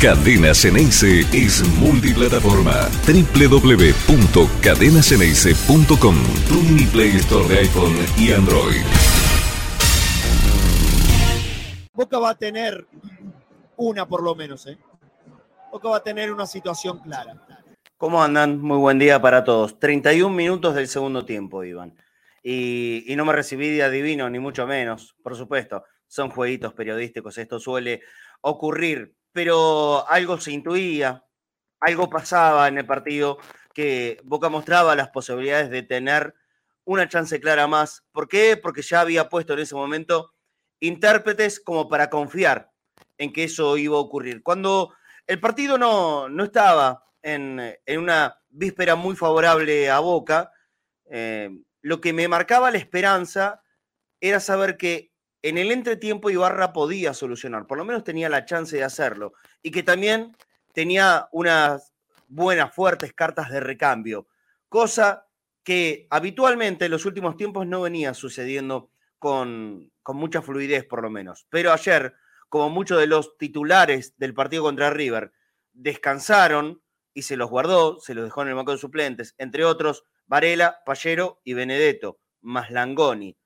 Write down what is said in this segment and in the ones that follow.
Cadena Ceneice es multiplataforma. www.cadenaceneice.com Tu mini Play Store de iPhone y Android. Boca va a tener una por lo menos, ¿eh? Boca va a tener una situación clara. ¿Cómo andan? Muy buen día para todos. 31 minutos del segundo tiempo, Iván. Y, y no me recibí de adivino, ni mucho menos, por supuesto. Son jueguitos periodísticos, esto suele ocurrir pero algo se intuía, algo pasaba en el partido que Boca mostraba las posibilidades de tener una chance clara más. ¿Por qué? Porque ya había puesto en ese momento intérpretes como para confiar en que eso iba a ocurrir. Cuando el partido no, no estaba en, una víspera muy favorable a Boca, eh, lo que me marcaba la esperanza era saber que en el entretiempo Ibarra podía solucionar, por lo menos tenía la chance de hacerlo, y que también tenía unas buenas, fuertes cartas de recambio, cosa que habitualmente en los últimos tiempos no venía sucediendo con, mucha fluidez, por lo menos. Pero ayer, como muchos de los titulares del partido contra River descansaron y se los guardó, se los dejó en el banco de suplentes, entre otros Varela, Pallero y Benedetto, más Langoni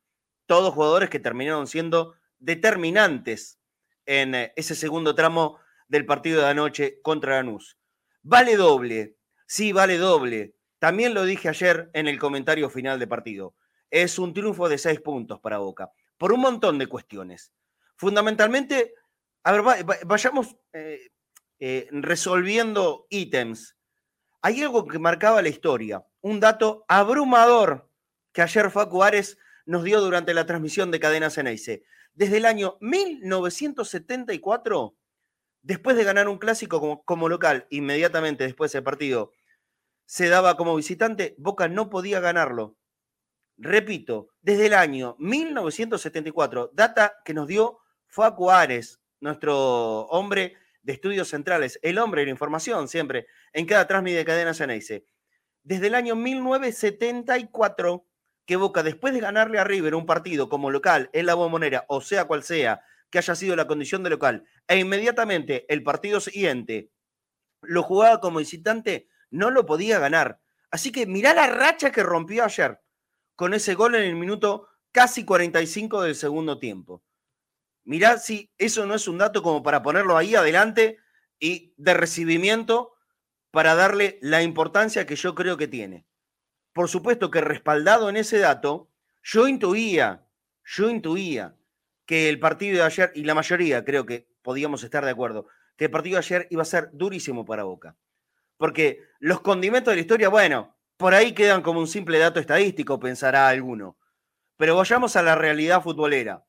todos jugadores que terminaron siendo determinantes en eh, ese segundo tramo del partido de anoche contra Lanús. Vale doble, sí, vale doble. También lo dije ayer en el comentario final de partido. Es un triunfo de seis puntos para Boca, por un montón de cuestiones. Fundamentalmente, a ver, vayamos eh, eh, resolviendo ítems. Hay algo que marcaba la historia, un dato abrumador que ayer Facu Ares nos dio durante la transmisión de Cadena Ceneice. Desde el año 1974, después de ganar un clásico como, local, inmediatamente después del partido, se daba como visitante, Boca no podía ganarlo. Repito, desde el año 1974, data que nos dio Facu Ares, nuestro hombre de estudios centrales, el hombre de la información siempre, en cada transmisión de Cadena Ceneice. Desde el año 1974 que Boca, después de ganarle a River un partido como local en la bombonera, o sea cual sea que haya sido la condición de local, e inmediatamente el partido siguiente lo jugaba como visitante, no lo podía ganar. Así que mirá la racha que rompió ayer con ese gol en el minuto casi 45 del segundo tiempo. Mirá si eso no es un dato como para ponerlo ahí adelante y de recibimiento para darle la importancia que yo creo que tiene por supuesto que respaldado en ese dato, yo intuía, yo intuía que el partido de ayer, y la mayoría creo que podíamos estar de acuerdo, que el partido de ayer iba a ser durísimo para Boca. Porque los condimentos de la historia, bueno, por ahí quedan como un simple dato estadístico, pensará alguno. Pero vayamos a la realidad futbolera.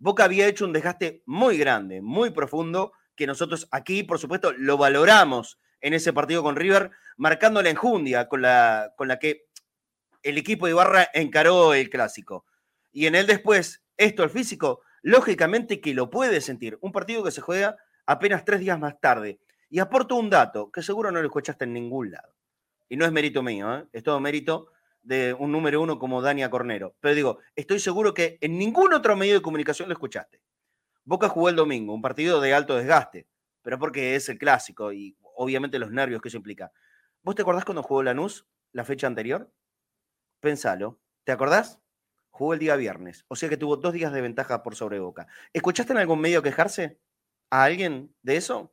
Boca había hecho un desgaste muy grande, muy profundo, que nosotros aquí, por supuesto, lo valoramos en ese partido con River, marcando la enjundia con la, con la que el equipo de Ibarra encaró el clásico. Y en él después, esto, el físico, lógicamente que lo puede sentir. Un partido que se juega apenas tres días más tarde. Y aporto un dato que seguro no lo escuchaste en ningún lado. Y no es mérito mío, ¿eh? es todo mérito de un número uno como Dania Cornero. Pero digo, estoy seguro que en ningún otro medio de comunicación lo escuchaste. Boca jugó el domingo, un partido de alto desgaste, pero porque es el clásico y obviamente los nervios que eso implica. ¿Vos te acordás cuando jugó Lanús la fecha anterior? Pensalo. ¿Te acordás? Jugó el día viernes, o sea que tuvo dos días de ventaja por sobre Boca. ¿Escuchaste en algún medio quejarse a alguien de eso?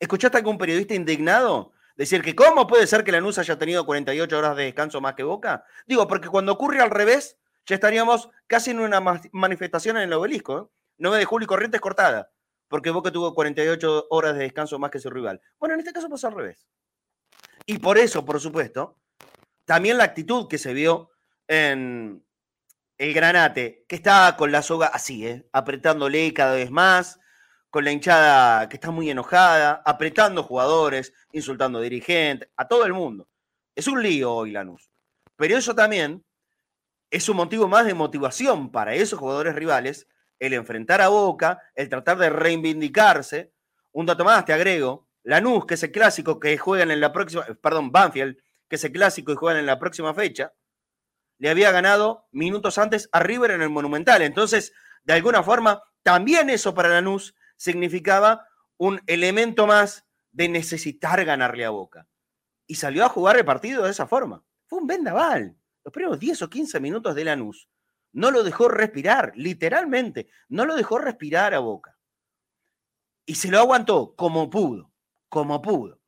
¿Escuchaste a algún periodista indignado decir que cómo puede ser que Lanús haya tenido 48 horas de descanso más que Boca? Digo, porque cuando ocurre al revés, ya estaríamos casi en una manifestación en el obelisco. ¿eh? 9 de julio y Corrientes cortada, porque Boca tuvo 48 horas de descanso más que su rival. Bueno, en este caso pasó al revés. Y por eso, por supuesto, también la actitud que se vio en el Granate, que está con la soga así, ¿eh? apretándole cada vez más, con la hinchada que está muy enojada, apretando jugadores, insultando dirigentes, a todo el mundo. Es un lío hoy Lanús. Pero eso también es un motivo más de motivación para esos jugadores rivales, el enfrentar a Boca, el tratar de reivindicarse. Un dato más, te agrego, Lanús, que es el clásico que juegan en la próxima, perdón, Banfield, que es el clásico y juegan en la próxima fecha, le había ganado minutos antes a River en el Monumental. Entonces, de alguna forma, también eso para Lanús significaba un elemento más de necesitar ganarle a Boca. Y salió a jugar el partido de esa forma. Fue un vendaval. Los primeros 10 o 15 minutos de Lanús no lo dejó respirar, literalmente, no lo dejó respirar a Boca. Y se lo aguantó como pudo, como pudo,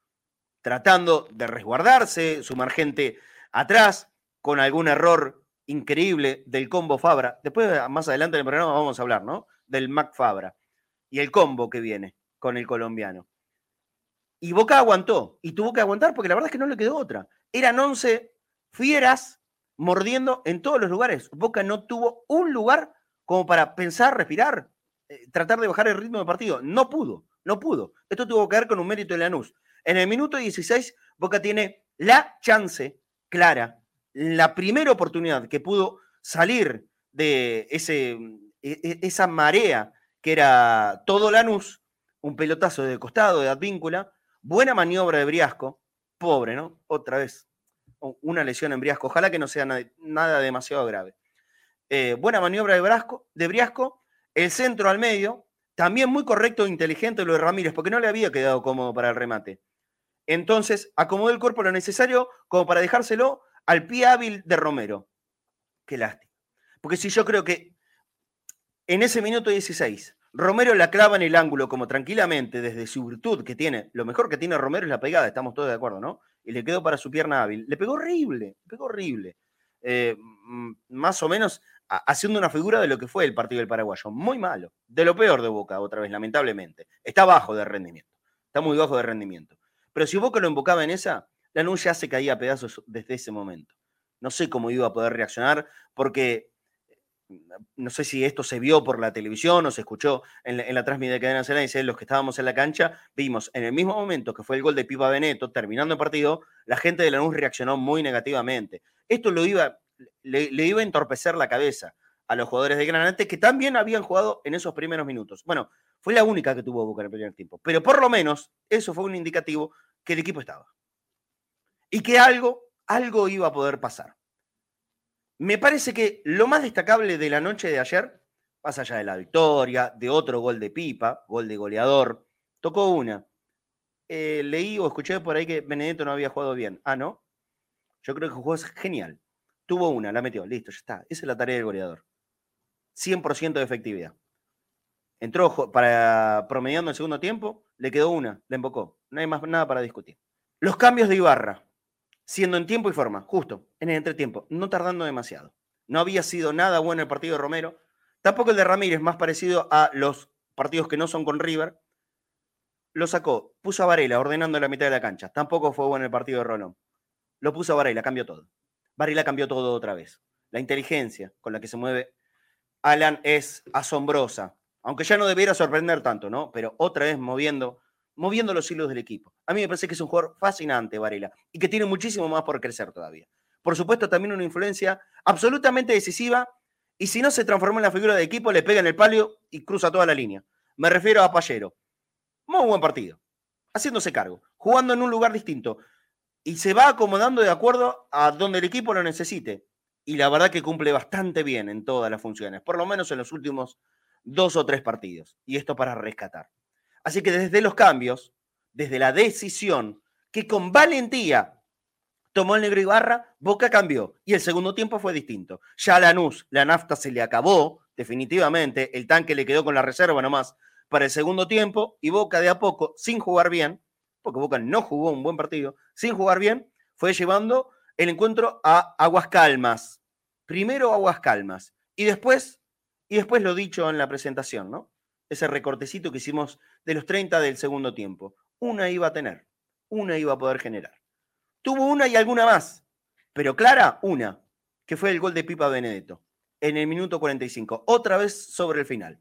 tratando de resguardarse, su margente atrás, con algún error increíble del combo Fabra. Después, más adelante en el programa, vamos a hablar, ¿no? Del Mac Fabra y el combo que viene con el colombiano. Y Boca aguantó, y tuvo que aguantar porque la verdad es que no le quedó otra. Eran 11 fieras mordiendo en todos los lugares. Boca no tuvo un lugar como para pensar, respirar, eh, tratar de bajar el ritmo del partido. No pudo, no pudo. Esto tuvo que ver con un mérito de Lanús. En el minuto 16, Boca tiene la chance clara, la primera oportunidad que pudo salir de ese, e, e, esa marea que era todo Lanús, un pelotazo de costado de Advíncula, buena maniobra de Briasco, pobre, ¿no? Otra vez, una lesión en Briasco, ojalá que no sea nada, demasiado grave. Eh, buena maniobra de, de Briasco, el centro al medio, también muy correcto e inteligente lo de Ramírez, porque no le había quedado cómodo para el remate. Entonces, acomodó el cuerpo lo necesario como para dejárselo al pie hábil de Romero. Qué lástima. Porque si yo creo que en ese minuto 16, Romero la clava en el ángulo como tranquilamente desde su virtud que tiene. Lo mejor que tiene Romero es la pegada, estamos todos de acuerdo, ¿no? Y le quedó para su pierna hábil. Le pegó horrible, le pegó horrible. Eh, más o menos haciendo una figura de lo que fue el partido del paraguayo. Muy malo. De lo peor de Boca, otra vez, lamentablemente. Está bajo de rendimiento. Está muy bajo de rendimiento. Pero si Boca lo invocaba en esa, la ya se caía a pedazos desde ese momento. No sé cómo iba a poder reaccionar, porque no sé si esto se vio por la televisión o se escuchó en la, transmisión de Cadena dice, los que estábamos en la cancha, vimos en el mismo momento que fue el gol de Pipa Beneto, terminando el partido, la gente de Lanús reaccionó muy negativamente. Esto iba, le, iba a entorpecer la cabeza a los jugadores de Granate que también habían jugado en esos primeros minutos. Bueno, fue la única que tuvo Boca en el primer tiempo, pero por lo menos eso fue un indicativo que el equipo estaba. Y que algo, algo iba a poder pasar. Me parece que lo más destacable de la noche de ayer, más allá de la victoria, de otro gol de pipa, gol de goleador, tocó una. Eh, leí o escuché por ahí que Benedetto no había jugado bien. Ah, ¿no? Yo creo que jugó genial. Tuvo una, la metió, listo, ya está. Esa es la tarea del goleador. 100% de efectividad. Entró para promediando el segundo tiempo, le quedó una, le embocó. No hay más nada para discutir. Los cambios de Ibarra siendo en tiempo y forma, justo, en el entretiempo, no tardando demasiado. No había sido nada bueno el partido de Romero, tampoco el de Ramírez, más parecido a los partidos que no son con River. Lo sacó, puso a Varela ordenando la mitad de la cancha. Tampoco fue bueno el partido de Rolón. Lo puso a Varela, cambió todo. Varela cambió todo otra vez. La inteligencia con la que se mueve Alan es asombrosa. Aunque ya no debiera sorprender tanto, ¿no? Pero otra vez moviendo moviendo los hilos del equipo. A mí me parece que es un jugador fascinante, Varela, y que tiene muchísimo más por crecer todavía. Por supuesto, también una influencia absolutamente decisiva, y si no se transforma en la figura del equipo, le pega en el palio y cruza toda la línea. Me refiero a Pallero. Muy buen partido, haciéndose cargo, jugando en un lugar distinto, y se va acomodando de acuerdo a donde el equipo lo necesite. Y la verdad que cumple bastante bien en todas las funciones, por lo menos en los últimos dos o tres partidos. Y esto para rescatar. Así que desde los cambios, desde la decisión que con valentía tomó el negro Ibarra, Boca cambió y el segundo tiempo fue distinto. Ya a Lanús, la nafta se le acabó definitivamente, el tanque le quedó con la reserva nomás para el segundo tiempo y Boca de a poco, sin jugar bien, porque Boca no jugó un buen partido, sin jugar bien, fue llevando el encuentro a Aguas Calmas. Primero Aguas Calmas y después, y después lo dicho en la presentación, ¿no? Ese recortecito que hicimos de los 30 del segundo tiempo. Una iba a tener, una iba a poder generar. Tuvo una y alguna más, pero clara, una, que fue el gol de Pipa Benedetto en el minuto 45, otra vez sobre el final.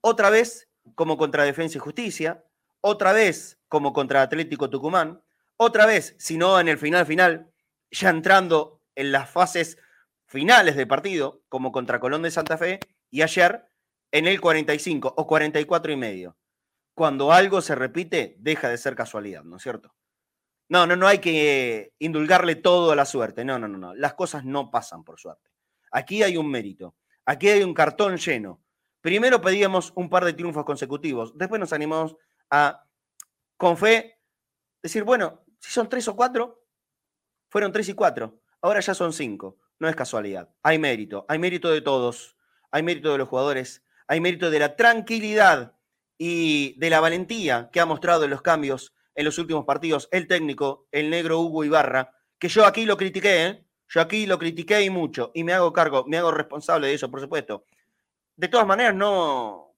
Otra vez como contra Defensa y Justicia, otra vez como contra Atlético Tucumán, otra vez, si no en el final final, ya entrando en las fases finales del partido, como contra Colón de Santa Fe, y ayer en el 45 o 44 y medio. Cuando algo se repite, deja de ser casualidad, ¿no es cierto? No, no, no hay que indulgarle todo a la suerte. No, no, no, no. Las cosas no pasan por suerte. Aquí hay un mérito. Aquí hay un cartón lleno. Primero pedíamos un par de triunfos consecutivos. Después nos animamos a con fe, decir, bueno, si son tres o cuatro, fueron tres y cuatro, ahora ya son cinco. No es casualidad, hay mérito, hay mérito de todos, hay mérito de los jugadores, hay mérito de la tranquilidad y de la valentía que ha mostrado en los cambios en los últimos partidos el técnico, el negro Hugo Ibarra, que yo aquí lo critiqué, ¿eh? yo aquí lo critiqué y mucho, y me hago cargo, me hago responsable de eso, por supuesto. De todas maneras, no,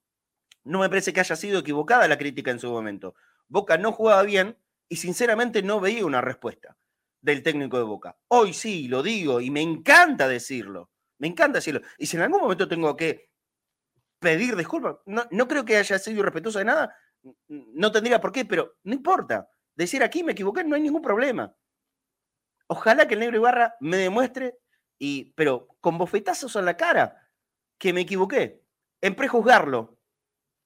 no me parece que haya sido equivocada la crítica en su momento. Boca no jugaba bien y sinceramente no veía una respuesta del técnico de Boca. Hoy sí, lo digo y me encanta decirlo, me encanta decirlo. Y si en algún momento tengo que pedir disculpas, no, no creo que haya sido irrespetuoso de nada, no tendría por qué, pero no importa. Decir aquí me equivoqué, no hay ningún problema. Ojalá que el negro Ibarra me demuestre, y, pero con bofetazos en la cara, que me equivoqué, en prejuzgarlo,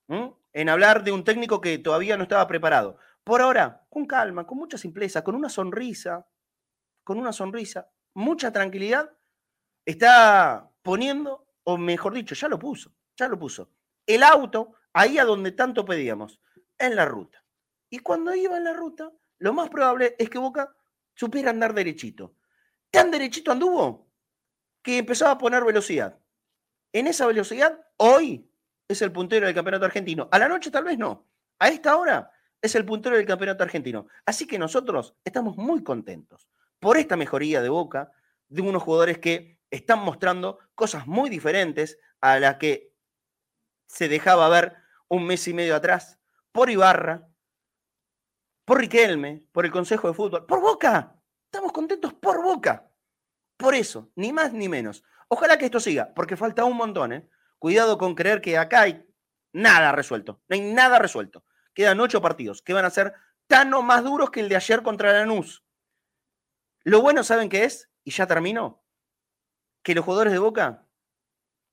en hablar de un técnico que todavía no estaba preparado. Por ahora, con calma, con mucha simpleza, con una sonrisa, con una sonrisa, mucha tranquilidad, está poniendo, o mejor dicho, ya lo puso, ya lo puso, el auto ahí a donde tanto pedíamos, en la ruta. Y cuando iba en la ruta, lo más probable es que Boca supiera andar derechito. Tan derechito anduvo que empezaba a poner velocidad. En esa velocidad, hoy es el puntero del campeonato argentino. A la noche tal vez no. A esta hora es el puntero del campeonato argentino. Así que nosotros estamos muy contentos por esta mejoría de Boca, de unos jugadores que están mostrando cosas muy diferentes a las que se dejaba ver un mes y medio atrás, por Ibarra, por Riquelme, por el Consejo de Fútbol, por Boca. Estamos contentos por Boca. Por eso, ni más ni menos. Ojalá que esto siga, porque falta un montón. ¿eh? Cuidado con creer que acá hay nada resuelto. No hay nada resuelto. Quedan ocho partidos que van a ser tan o más duros que el de ayer contra Lanús. Lo bueno, ¿saben qué es? Y ya terminó. Que los jugadores de Boca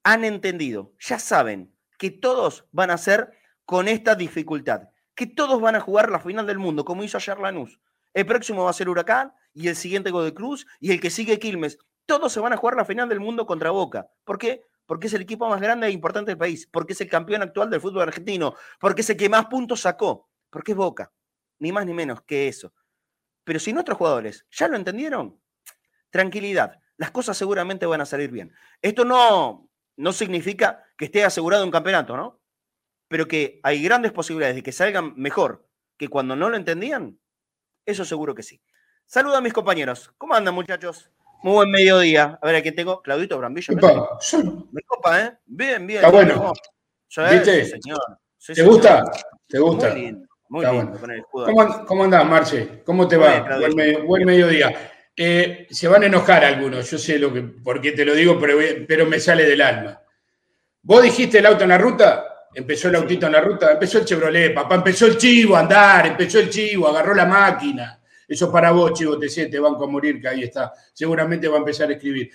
han entendido, ya saben que todos van a ser con esta dificultad, que todos van a jugar la final del mundo, como hizo ayer Lanús. El próximo va a ser Huracán y el siguiente de Cruz y el que sigue Quilmes. Todos se van a jugar la final del mundo contra Boca. ¿Por qué? Porque es el equipo más grande e importante del país, porque es el campeón actual del fútbol argentino, porque es el que más puntos sacó, porque es Boca. Ni más ni menos que eso. Pero si nuestros jugadores ya lo entendieron, tranquilidad, las cosas seguramente van a salir bien. Esto no, no significa que esté asegurado un campeonato, ¿no? Pero que hay grandes posibilidades de que salgan mejor que cuando no lo entendían, eso seguro que sí. Saludo a mis compañeros. ¿Cómo andan, muchachos? Muy buen mediodía. A ver, aquí tengo Claudito Brambillo. Me copa, ¿eh? Bien, bien. Está bueno. ¿Viste? señor. ¿Te gusta? ¿Te gusta? Muy lindo. Muy lindo con el escudo. ¿Cómo, ¿Cómo andás, Marce? ¿Cómo te va? buen mediodía. Eh, se van a enojar algunos, yo sé lo que, porque te lo digo, pero, pero, me sale del alma. Vos dijiste el auto en la ruta, empezó el autito en la ruta, empezó el Chevrolet, papá, empezó el chivo a andar, empezó el chivo, agarró la máquina. Eso para vos, chivo, te sé, te banco a morir, que ahí está. Seguramente va a empezar a escribir.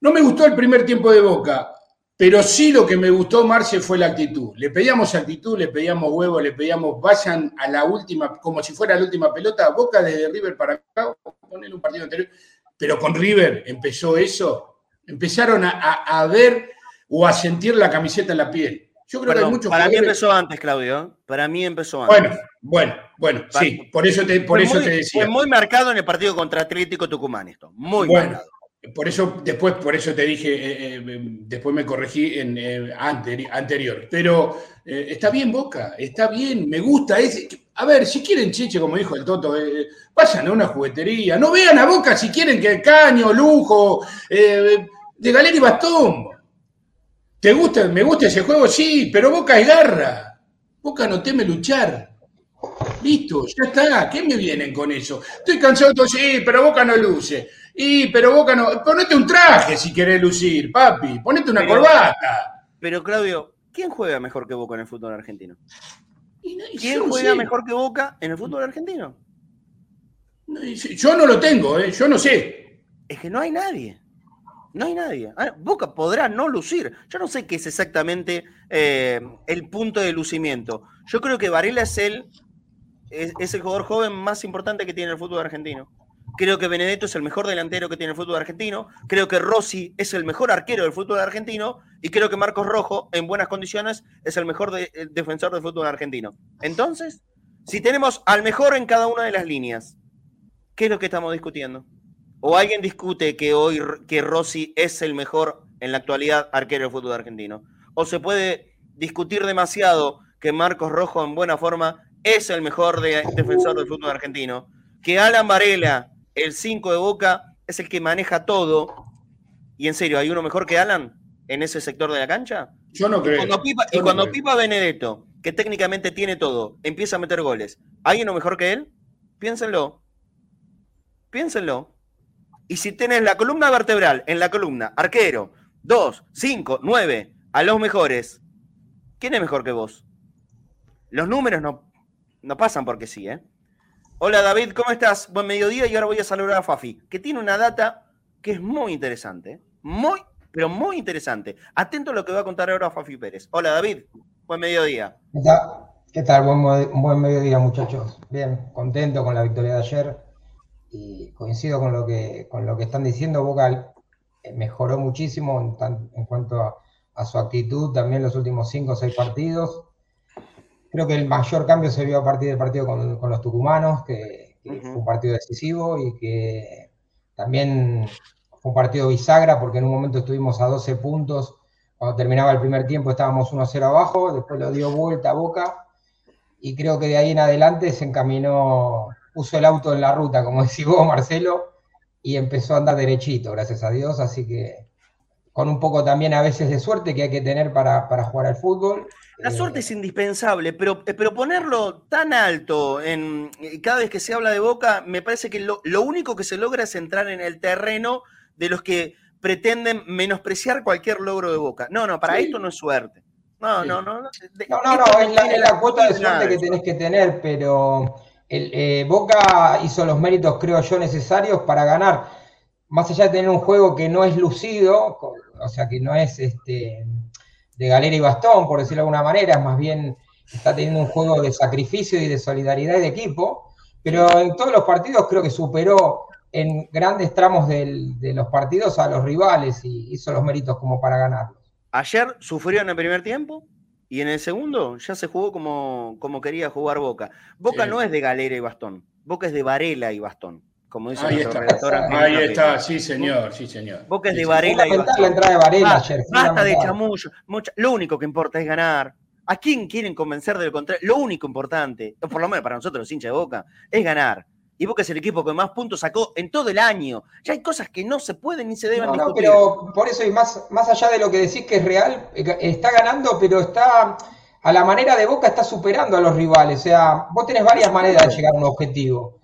No me gustó el primer tiempo de Boca. Pero sí lo que me gustó, Marce, fue la actitud. Le pedíamos actitud, le pedíamos huevo, le pedíamos vayan a la última, como si fuera la última pelota, Boca desde River para acá, poner un partido anterior. Pero con River empezó eso, empezaron a, ver o a sentir la camiseta en la piel. Yo creo que hay muchos Para mí empezó antes, Claudio. ¿eh? Para mí empezó antes. Bueno, bueno, bueno, sí, por eso te, por eso te decía. Fue muy marcado en el partido contra Atlético Tucumán esto, muy marcado. Por eso, después, por eso te dije, eh, eh, después me corregí en eh, anterior. Pero está bien, Boca, está bien, me gusta. Es, a ver, si quieren chiche, como dijo el Toto, vayan a una juguetería. No vean a Boca si quieren que caño, lujo, de galera y bastón. ¿Te gusta? ¿Me gusta ese juego? Sí, pero Boca es garra. Boca no teme luchar. Listo, ya está. ¿Qué me vienen con eso? Estoy cansado, sí, pero Boca no luce. Y, pero Boca no. Ponete un traje si querés lucir, papi. Ponete una corbata. Pero, Claudio, ¿quién juega mejor que Boca en el fútbol argentino? ¿Quién juega mejor que Boca en el fútbol argentino? Yo no lo tengo, ¿eh? yo no sé. Es que no hay nadie. No hay nadie. Ah, Boca podrá no lucir. Yo no sé qué es exactamente eh, el punto de lucimiento. Yo creo que Varela es el, es el jugador joven más importante que tiene el fútbol argentino. Creo que Benedetto es el mejor delantero que tiene el fútbol argentino. Creo que Rossi es el mejor arquero del fútbol argentino. Y creo que Marcos Rojo, en buenas condiciones, es el mejor defensor del fútbol argentino. Entonces, Si tenemos al mejor en cada una de las líneas, ¿qué es lo que estamos discutiendo? ¿O alguien discute que hoy que Rossi es el mejor en la actualidad arquero del fútbol argentino? ¿O se puede discutir demasiado que Marcos Rojo en buena forma es el mejor defensor del fútbol argentino? Que Alan Varela, el 5 de Boca, es el que maneja todo. Y en serio, ¿hay uno mejor que Alan en ese sector de la cancha? Yo no creo. y cuando Pipa Benedetto, que técnicamente tiene todo, empieza a meter goles, ¿hay uno mejor que él? Piénsenlo. Piénsenlo. Y si tienes la columna vertebral en la columna, arquero, 2, 5, 9, a los mejores, ¿quién es mejor que vos? Los números no, no pasan porque sí, ¿eh? Hola David, ¿cómo estás? Buen mediodía y ahora voy a saludar a Fafi, que tiene una data que es muy interesante, muy, pero muy interesante. Atento a lo que va a contar ahora Fafi Pérez. Hola David, buen mediodía. ¿Qué tal? ¿Qué tal? Buen, buen mediodía muchachos. Bien, contento con la victoria de ayer y coincido con lo que, con lo que están diciendo, Boca eh, mejoró muchísimo en, cuanto a, su actitud también los últimos cinco o seis partidos. Creo que el mayor cambio se vio a partir del partido con, los tucumanos, que, fue un partido decisivo y que también fue un partido bisagra porque en un momento estuvimos a 12 puntos, cuando terminaba el primer tiempo estábamos 1-0 abajo, después lo dio vuelta a Boca. Y creo que de ahí en adelante se encaminó puso el auto en la ruta, como decís vos, Marcelo, y empezó a andar derechito, gracias a Dios, así que con un poco también a veces de suerte que hay que tener para, jugar al fútbol. La suerte es indispensable, pero, pero ponerlo tan alto en cada vez que se habla de Boca, me parece que lo, único que se logra es entrar en el terreno de los que pretenden menospreciar cualquier logro de Boca. No, no, para esto no es suerte. No, no, no. No, no, no, es la, es la cuota de suerte que tenés que tener, pero el, eh, Boca hizo los méritos, creo yo, necesarios para ganar. Más allá de tener un juego que no es lucido, o sea, que no es este, de galera y bastón, por decirlo de alguna manera, más bien está teniendo un juego de sacrificio y de solidaridad de equipo, pero en todos los partidos creo que superó en grandes tramos de los partidos a los rivales y hizo los méritos como para ganarlos. Ayer sufrió en el primer tiempo, y en el segundo ya se jugó como, como quería jugar Boca. Boca no es de galera y bastón, Boca es de Varela y bastón. Como dice Ahí está, Ahí está, sí señor, sí señor. Boca es de Varela y bastón. La entrada de Varela ayer, basta de chamullo. lo único que importa es ganar. ¿A quién quieren convencer del contrario? Lo único importante, por lo menos para nosotros los hinchas de Boca, es ganar y Boca es el equipo que más puntos sacó en todo el año. Ya hay cosas que no se pueden ni se deben no, discutir. pero por eso, y más, más allá de lo que decís que es real, eh, está ganando, pero está a la manera de Boca está superando a los rivales. O sea, vos tenés varias maneras de llegar a un objetivo.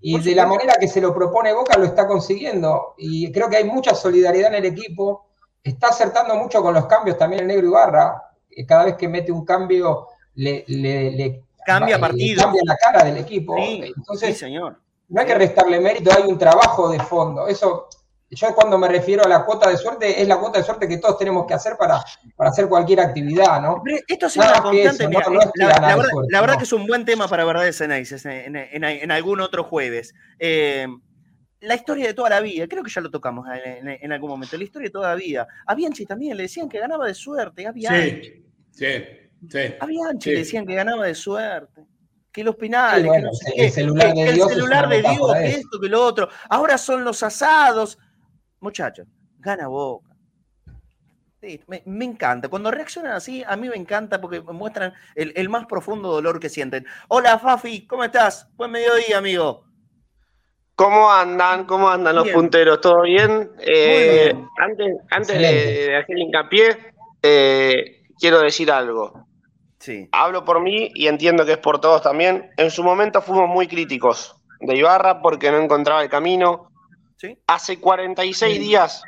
Y de la manera que se lo propone Boca lo está consiguiendo. Y creo que hay mucha solidaridad en el equipo. Está acertando mucho con los cambios también el negro Ibarra. Cada vez que mete un cambio le, le Cambia partido. Cambia la cara del equipo. Entonces, señor. no hay que restarle mérito, hay un trabajo de fondo. Eso, yo cuando me refiero a la cuota de suerte, es la cuota de suerte que todos tenemos que hacer para, para hacer cualquier actividad, ¿no? esto es una constante. la, verdad, que es un buen tema para verdades en, en, en, algún otro jueves. Eh, la historia de toda la vida, creo que ya lo tocamos en, algún momento, la historia de toda la vida. A Bianchi también le decían que ganaba de suerte, a Sí, sí. Sí. Había Bianchi decían que ganaba de suerte. Que los penales, que el celular de Dios, que esto, que lo otro. Ahora son los asados. Muchachos, gana Boca. me, encanta. Cuando reaccionan así, a mí me encanta porque me muestran el, más profundo dolor que sienten. Hola, Fafi, ¿cómo estás? Buen mediodía, amigo. ¿Cómo andan? ¿Cómo andan los punteros? ¿Todo bien? Eh, antes antes de, hacer hincapié, eh, quiero decir algo. Hablo por mí y entiendo que es por todos también. En su momento fuimos muy críticos de Ibarra porque no encontraba el camino. Hace 46 días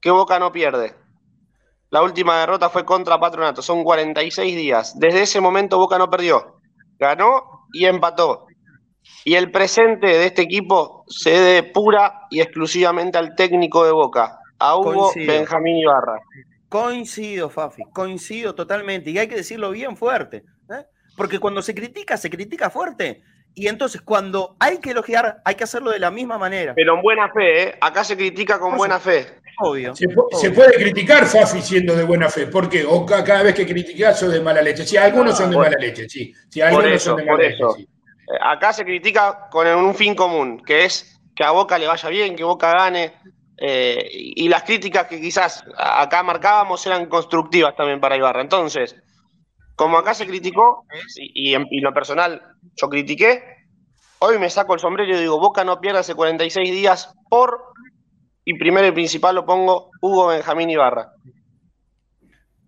que Boca no pierde. La última derrota fue contra Patronato. Son 46 días. Desde ese momento Boca no perdió. Ganó y empató. Y el presente de este equipo se debe pura y exclusivamente al técnico de Boca, a Hugo Benjamín Ibarra. Coincido, Fafi, coincido totalmente. Y hay que decirlo bien fuerte. ¿eh? Porque cuando se critica, se critica fuerte. Y entonces, cuando hay que elogiar, hay que hacerlo de la misma manera. Pero en buena fe, ¿eh? Acá se critica con buena fe. obvio. Se, puede criticar Fafi siendo de buena fe. ¿Por qué? O cada vez que criticas sos de mala leche. Sí, algunos son de mala leche, sí. sí algunos son de mala leche, sí. Eh, acá se critica con un fin común, que es que a Boca le vaya bien, que Boca gane. Eh, y las críticas que quizás acá marcábamos eran constructivas también para Ibarra. Entonces, como acá se criticó, y, en, lo personal yo critiqué, hoy me saco el sombrero y digo, Boca no pierde hace 46 días por, y primero y principal lo pongo, Hugo Benjamín Ibarra.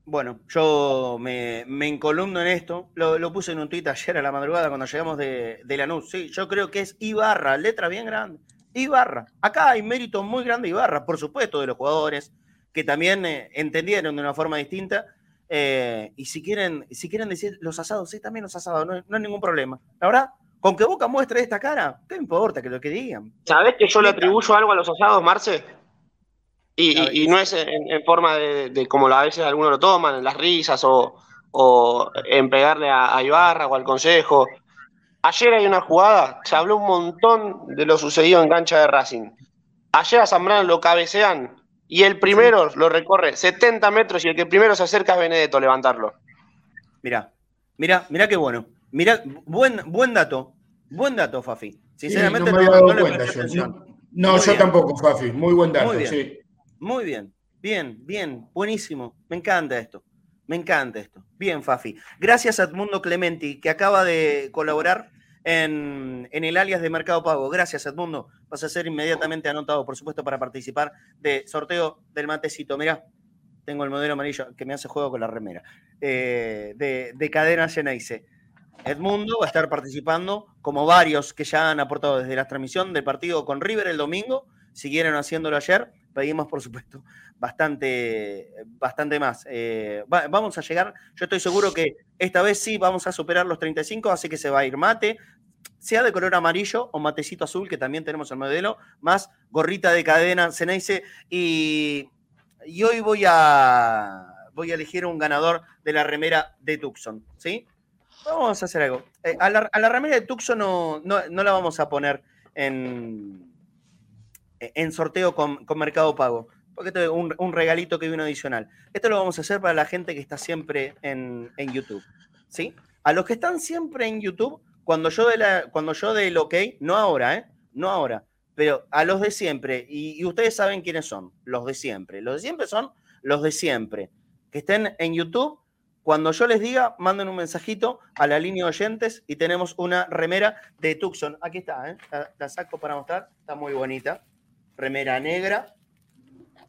Bueno, yo me, me encolumno en esto. Lo, puse en un tuit ayer a la madrugada cuando llegamos de, de Lanús. Sí, yo creo que es Ibarra, letra bien grande. Ibarra. Acá hay mérito muy grande Ibarra, por supuesto, de los jugadores que también eh, entendieron de una forma distinta. Eh, y si quieren, si quieren decir los asados, sí, también los asados, no, no hay ningún problema. La verdad, con que Boca muestre esta cara, ¿qué importa que lo que digan? ¿Sabés que yo le atribuyo algo a los asados, Marce? Y, no es en, forma de, como a veces algunos lo toman, en las risas o, en pegarle a, Ibarra o al Consejo. Ayer hay una jugada, se habló un montón de lo sucedido en cancha de Racing. Ayer a Zambrano lo cabecean y el primero lo recorre 70 metros y el que primero se acerca es Benedetto levantarlo. Mirá, mirá, mirá qué bueno. Mirá, buen, buen dato, buen dato, Fafi. Sinceramente no, me no, no, yo, tampoco, Fafi. Muy buen dato, sí. Muy bien, bien, bien, buenísimo. Me encanta esto. Me encanta esto. Bien, Fafi. Gracias a Edmundo Clementi, que acaba de colaborar en, el alias de Mercado Pago. Gracias, Edmundo. Vas a ser inmediatamente anotado, por supuesto, para participar de sorteo del matecito. Mirá, tengo el modelo amarillo que me hace juego con la remera. Eh, de, de Cadena Geneise. Edmundo va a estar participando, como varios que ya han aportado desde la transmisión del partido con River el domingo, siguieron haciéndolo ayer pedimos, por supuesto, bastante, bastante más. Eh, vamos a llegar, yo estoy seguro que esta vez sí vamos a superar los 35, así que se va a ir mate, sea de color amarillo o matecito azul, que también tenemos el modelo, más gorrita de cadena Ceneice, y, y hoy voy a, voy a elegir un ganador de la remera de Tucson, ¿sí? Vamos a hacer algo. Eh, a, la, remera de Tucson no, no la vamos a poner en en sorteo con, Mercado Pago. Porque esto es un, regalito que viene adicional. Esto lo vamos a hacer para la gente que está siempre en, YouTube. ¿Sí? A los que están siempre en YouTube, cuando yo de la, cuando yo del ok, no ahora, ¿eh? No ahora, pero a los de siempre, y, ustedes saben quiénes son, los de siempre. Los de siempre son los de siempre. Que estén en YouTube, cuando yo les diga, manden un mensajito a la línea de oyentes y tenemos una remera de Tucson. Aquí está, ¿eh? la saco para mostrar, está muy bonita remera negra.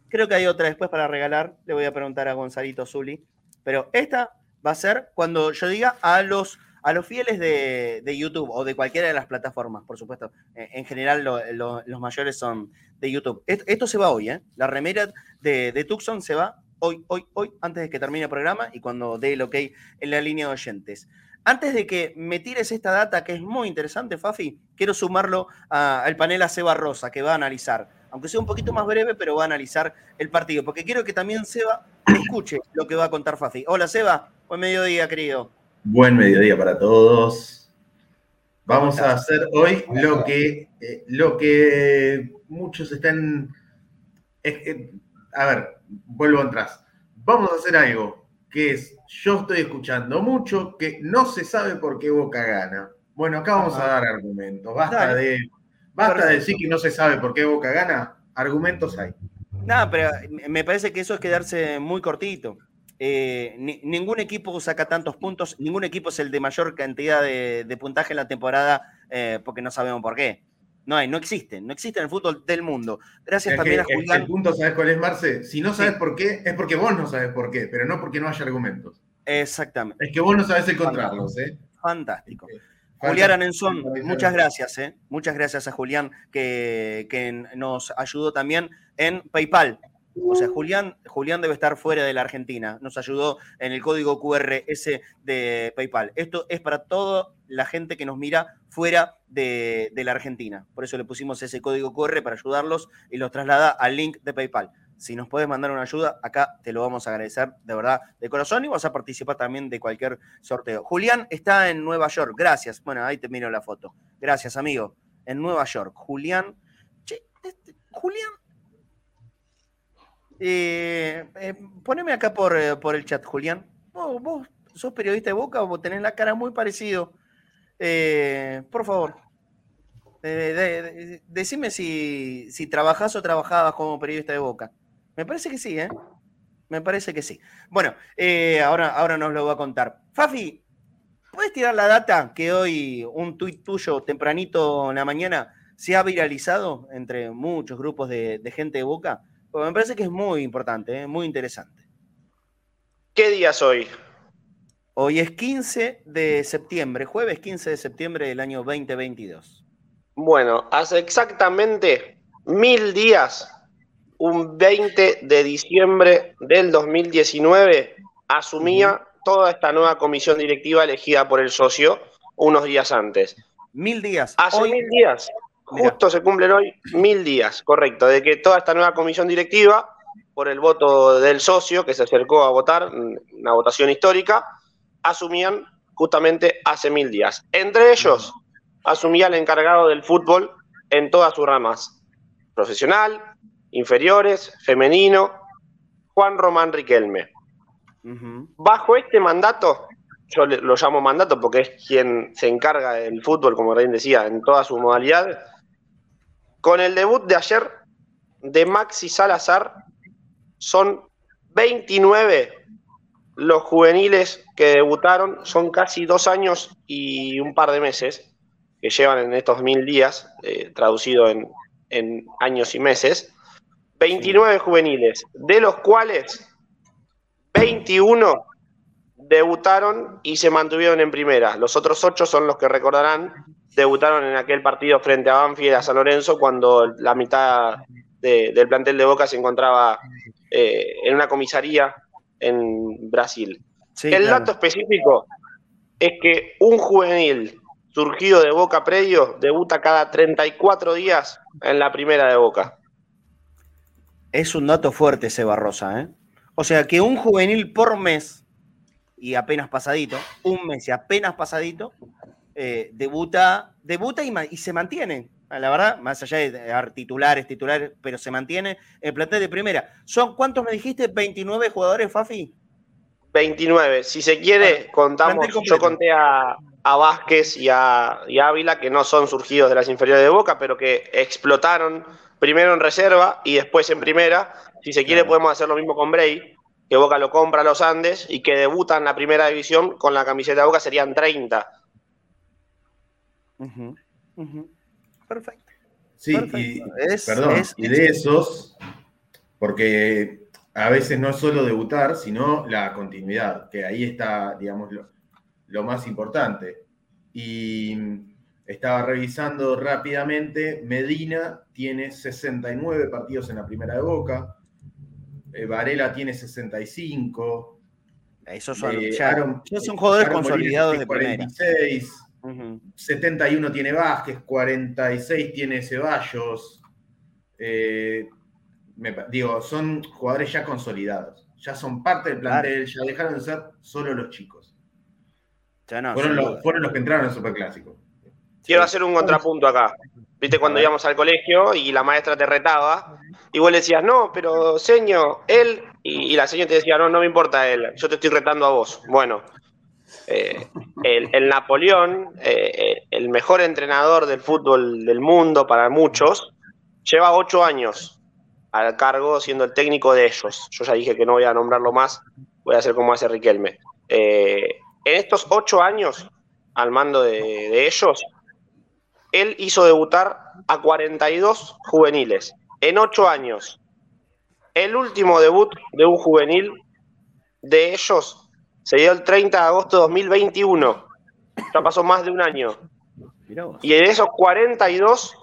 Creo que hay otra después para regalar. Le voy a preguntar a Gonzalito Zuli. Pero esta va a ser cuando yo diga a los, a los fieles de, YouTube o de cualquiera de las plataformas, por supuesto. Eh, en general, los mayores son de YouTube. Esto, se va hoy, ¿eh? La remera de, de Tucson se va hoy, hoy, hoy, antes de que termine el programa y cuando dé el ok en la línea de oyentes. Antes de que me tires esta data que es muy interesante, Fafi, quiero sumarlo al panel a Seba Rosa, que va a analizar aunque sea un poquito más breve, pero va a analizar el partido, porque quiero que también Seba escuche lo que va a contar Fafi. Hola Seba, buen mediodía, querido. Buen mediodía para todos. Vamos a hacer hoy lo que, eh, lo que muchos están... a ver, vuelvo atrás. Vamos a hacer algo que es, yo estoy escuchando mucho que no se sabe por qué Boca gana. Bueno, acá vamos a dar argumentos. Basta de Basta de decir que no se sabe por qué Boca gana. Argumentos hay. No, pero me parece que eso es quedarse muy cortito. Eh, ningún equipo saca tantos puntos, ningún equipo es el de mayor cantidad de, puntaje en la temporada eh, porque no sabemos por qué. No hay, no existe, no existe en el fútbol del mundo. Gracias también a Julián. El punto, ¿sabes cuál es, Marce? Si no sabes por qué, es porque vos no sabes por qué, pero no porque no haya argumentos. Exactamente. Es que vos no sabes encontrarlos, ¿eh? Fantástico. Julián Anenzón, muchas gracias, ¿eh? Muchas gracias a Julián que, que, nos ayudó también en PayPal. O sea, Julián, Julián debe estar fuera de la Argentina. Nos ayudó en el código QRS de PayPal. Esto es para toda la gente que nos mira fuera de, la Argentina. Por eso le pusimos ese código QR para ayudarlos y los traslada al link de PayPal. Si nos puedes mandar una ayuda, acá te lo vamos a agradecer de verdad de corazón y vas a participar también de cualquier sorteo. Julián está en Nueva York, gracias. Bueno, ahí te miro la foto. Gracias, amigo. En Nueva York. Julián. Este, Julián. Eh, eh, poneme acá por, por, el chat, Julián. ¿Vos, sos periodista de Boca o tenés la cara muy parecido? por favor, decime si, si trabajás o trabajabas como periodista de Boca. Me parece que sí, ¿eh? Me parece que sí. Bueno, ahora, ahora nos lo voy a contar. Fafi, ¿puedes tirar la data que hoy un tuit tuyo tempranito en la mañana se ha viralizado entre muchos grupos de, gente de Boca? Me parece que es muy importante, ¿eh? muy interesante. ¿Qué día es hoy? Hoy es 15 de septiembre, jueves 15 de septiembre del año 2022. Bueno, hace exactamente mil días, un 20 de diciembre del 2019, asumía toda esta nueva comisión directiva elegida por el socio unos días antes. Mil días. Hace mil días. Justo se cumplen hoy mil días, correcto, de que toda esta nueva comisión directiva, por el voto del socio que se acercó a votar, una votación histórica, asumían justamente hace mil días. Entre ellos, asumía el encargado del fútbol en todas sus ramas, profesional, inferiores, femenino, Juan Román Riquelme. Bajo este mandato, yo lo llamo mandato porque es quien se encarga del fútbol, como bien decía, en todas sus modalidades, con el debut de ayer de Maxi Salazar, son 29 los juveniles que debutaron, son casi dos años y un par de meses que llevan en estos mil días, eh, traducido en, en años y meses. 29 juveniles, de los cuales 21 debutaron y se mantuvieron en primera. Los otros ocho son los que recordarán, debutaron en aquel partido frente a Banfield a San Lorenzo cuando la mitad del plantel de Boca se encontraba eh, en una comisaría en Brasil. El dato específico es que un juvenil surgido de Boca predio debuta cada 34 días en la primera de Boca. Es un dato fuerte ese Barrosa, ¿eh? O sea que un juvenil por mes, y apenas pasadito, un mes y apenas pasadito, eh, debuta, debuta y, se mantiene. Ah, la verdad, más allá de titulares, titulares, pero se mantiene el plantel de primera. ¿Son cuántos me dijiste? ¿29 jugadores, Fafi? 29. Si se quiere, contamos. Yo conté a, Vázquez y a, y a Ávila, que no son surgidos de las inferiores de Boca, pero que explotaron primero en reserva y después en primera si se quiere, podemos hacer lo mismo con Bray, que Boca lo compra a los Andes y que debuta en la primera división con la camiseta de Boca, serían 30. Perfecto. Sí, Y, perdón, y de esos, porque a veces no es solo debutar, sino la continuidad, que ahí está, digamos, lo, lo más importante. Y estaba revisando rápidamente, Medina tiene 69 partidos en la primera de Boca, eh, Varela tiene 65. Esos son, eh, son jugadores consolidados de 46. 71 tiene Vázquez, 46 tiene Ceballos. Eh, digo, son jugadores ya consolidados. Ya son parte del plantel, ya dejaron de ser solo los chicos. fueron, los, que entraron en Superclásico. Quiero hacer un contrapunto acá. Viste cuando íbamos al colegio y la maestra te retaba y vos le decías, no, pero señor, él, y, la señora te decía, no, no me importa él, yo te estoy retando a vos. Bueno, eh, el, Napoleón, eh, eh, el mejor entrenador del fútbol del mundo para muchos, lleva ocho años al cargo siendo el técnico de ellos. Yo ya dije que no voy a nombrarlo más, voy a hacer como hace Riquelme. en estos ocho años al mando de ellos, él hizo debutar a 42 juveniles en ocho años. El último debut de un juvenil de ellos se dio el 30 de agosto de 2021. Ya pasó más de un año. Y de esos 42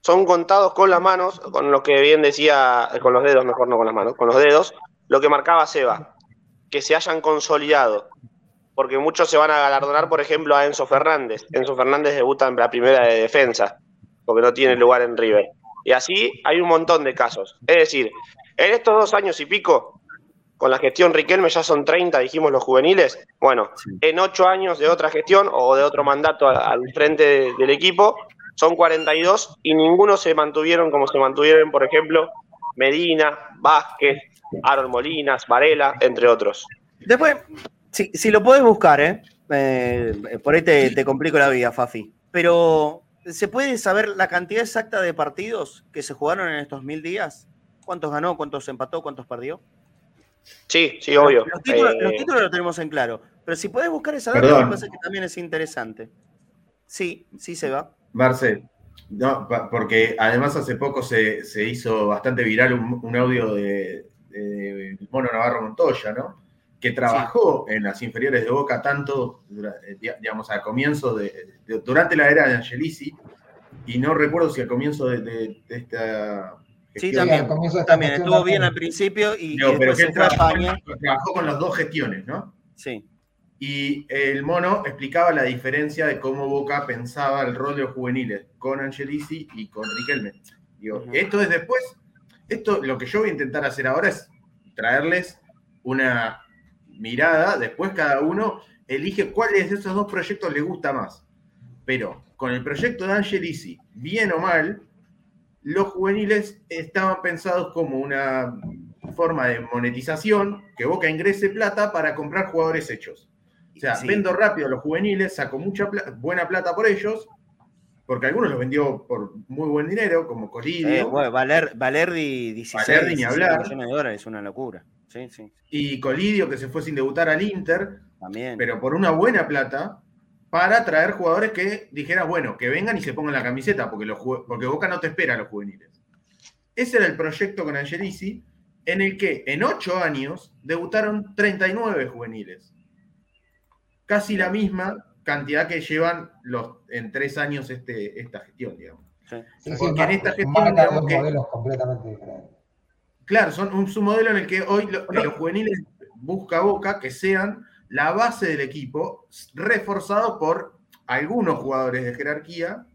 son contados con las manos, con lo que bien decía, con los dedos, mejor no con las manos, con los dedos, lo que marcaba Seba, que se hayan consolidado. Porque muchos se van a galardonar, por ejemplo, a Enzo Fernández. Enzo Fernández debuta en la primera de defensa, porque no tiene lugar en River. Y así hay un montón de casos. Es decir, en estos dos años y pico, con la gestión Riquelme ya son 30, dijimos los juveniles. Bueno, en ocho años de otra gestión o de otro mandato al, frente del equipo, son 42 y ninguno se mantuvieron como se mantuvieron, por ejemplo, Medina, Vázquez, Aaron Molinas, Varela, entre otros. Después, si, lo podés buscar, ¿eh? ¿eh? por ahí te, te complico la vida, Fafi. Pero, ¿se puede saber la cantidad exacta de partidos que se jugaron en estos mil días? ¿Cuántos ganó, cuántos empató, cuántos perdió? Sí, sí, obvio. Los títulos, eh, lo tenemos en claro. Pero si puedes buscar esa data, me parece que también es interesante. Sí, sí se va. Marcel, no, porque además hace poco se, hizo bastante viral un, audio de, Mono Navarro Montoya, ¿no? Que trabajó en las inferiores de Boca tanto, eh, digamos, al comienzo de, durante la era de Angelici, y no recuerdo si al comienzo de, esta Sí, también, también estuvo bien al principio y, se trabajó, con las dos gestiones, ¿no? Sí. Y el mono explicaba la diferencia de cómo Boca pensaba el rol de los juveniles con Angelici y con Riquelme. Digo, esto es después, esto lo que yo voy a intentar hacer ahora es traerles una mirada, después cada uno elige cuál de esos dos proyectos le gusta más. Pero con el proyecto de Angelici, bien o mal, los juveniles estaban pensados como una forma de monetización, que Boca ingrese plata para comprar jugadores hechos. O sea, vendo rápido a los juveniles, saco mucha buena plata por ellos, porque algunos los vendió por muy buen dinero, como Colidio. Eh, bueno, Valer, Valerdi 16 Valerdi ni hablar. es una locura. Sí, sí. Y Colidio, que se fue sin debutar al Inter, También. pero por una buena plata, para traer jugadores que dijeras, bueno, que vengan y se pongan la camiseta, porque, los, porque Boca no te espera a los juveniles. Ese era el proyecto con Angelici, en el que en ocho años debutaron 39 juveniles. Casi la misma cantidad que llevan los, en tres años este, esta gestión, digamos. porque en esta gestión. modelos completamente diferentes. Claro, son un, su modelo en el que hoy los juveniles busca Boca que sean la base del equipo, reforzado por algunos jugadores de jerarquía.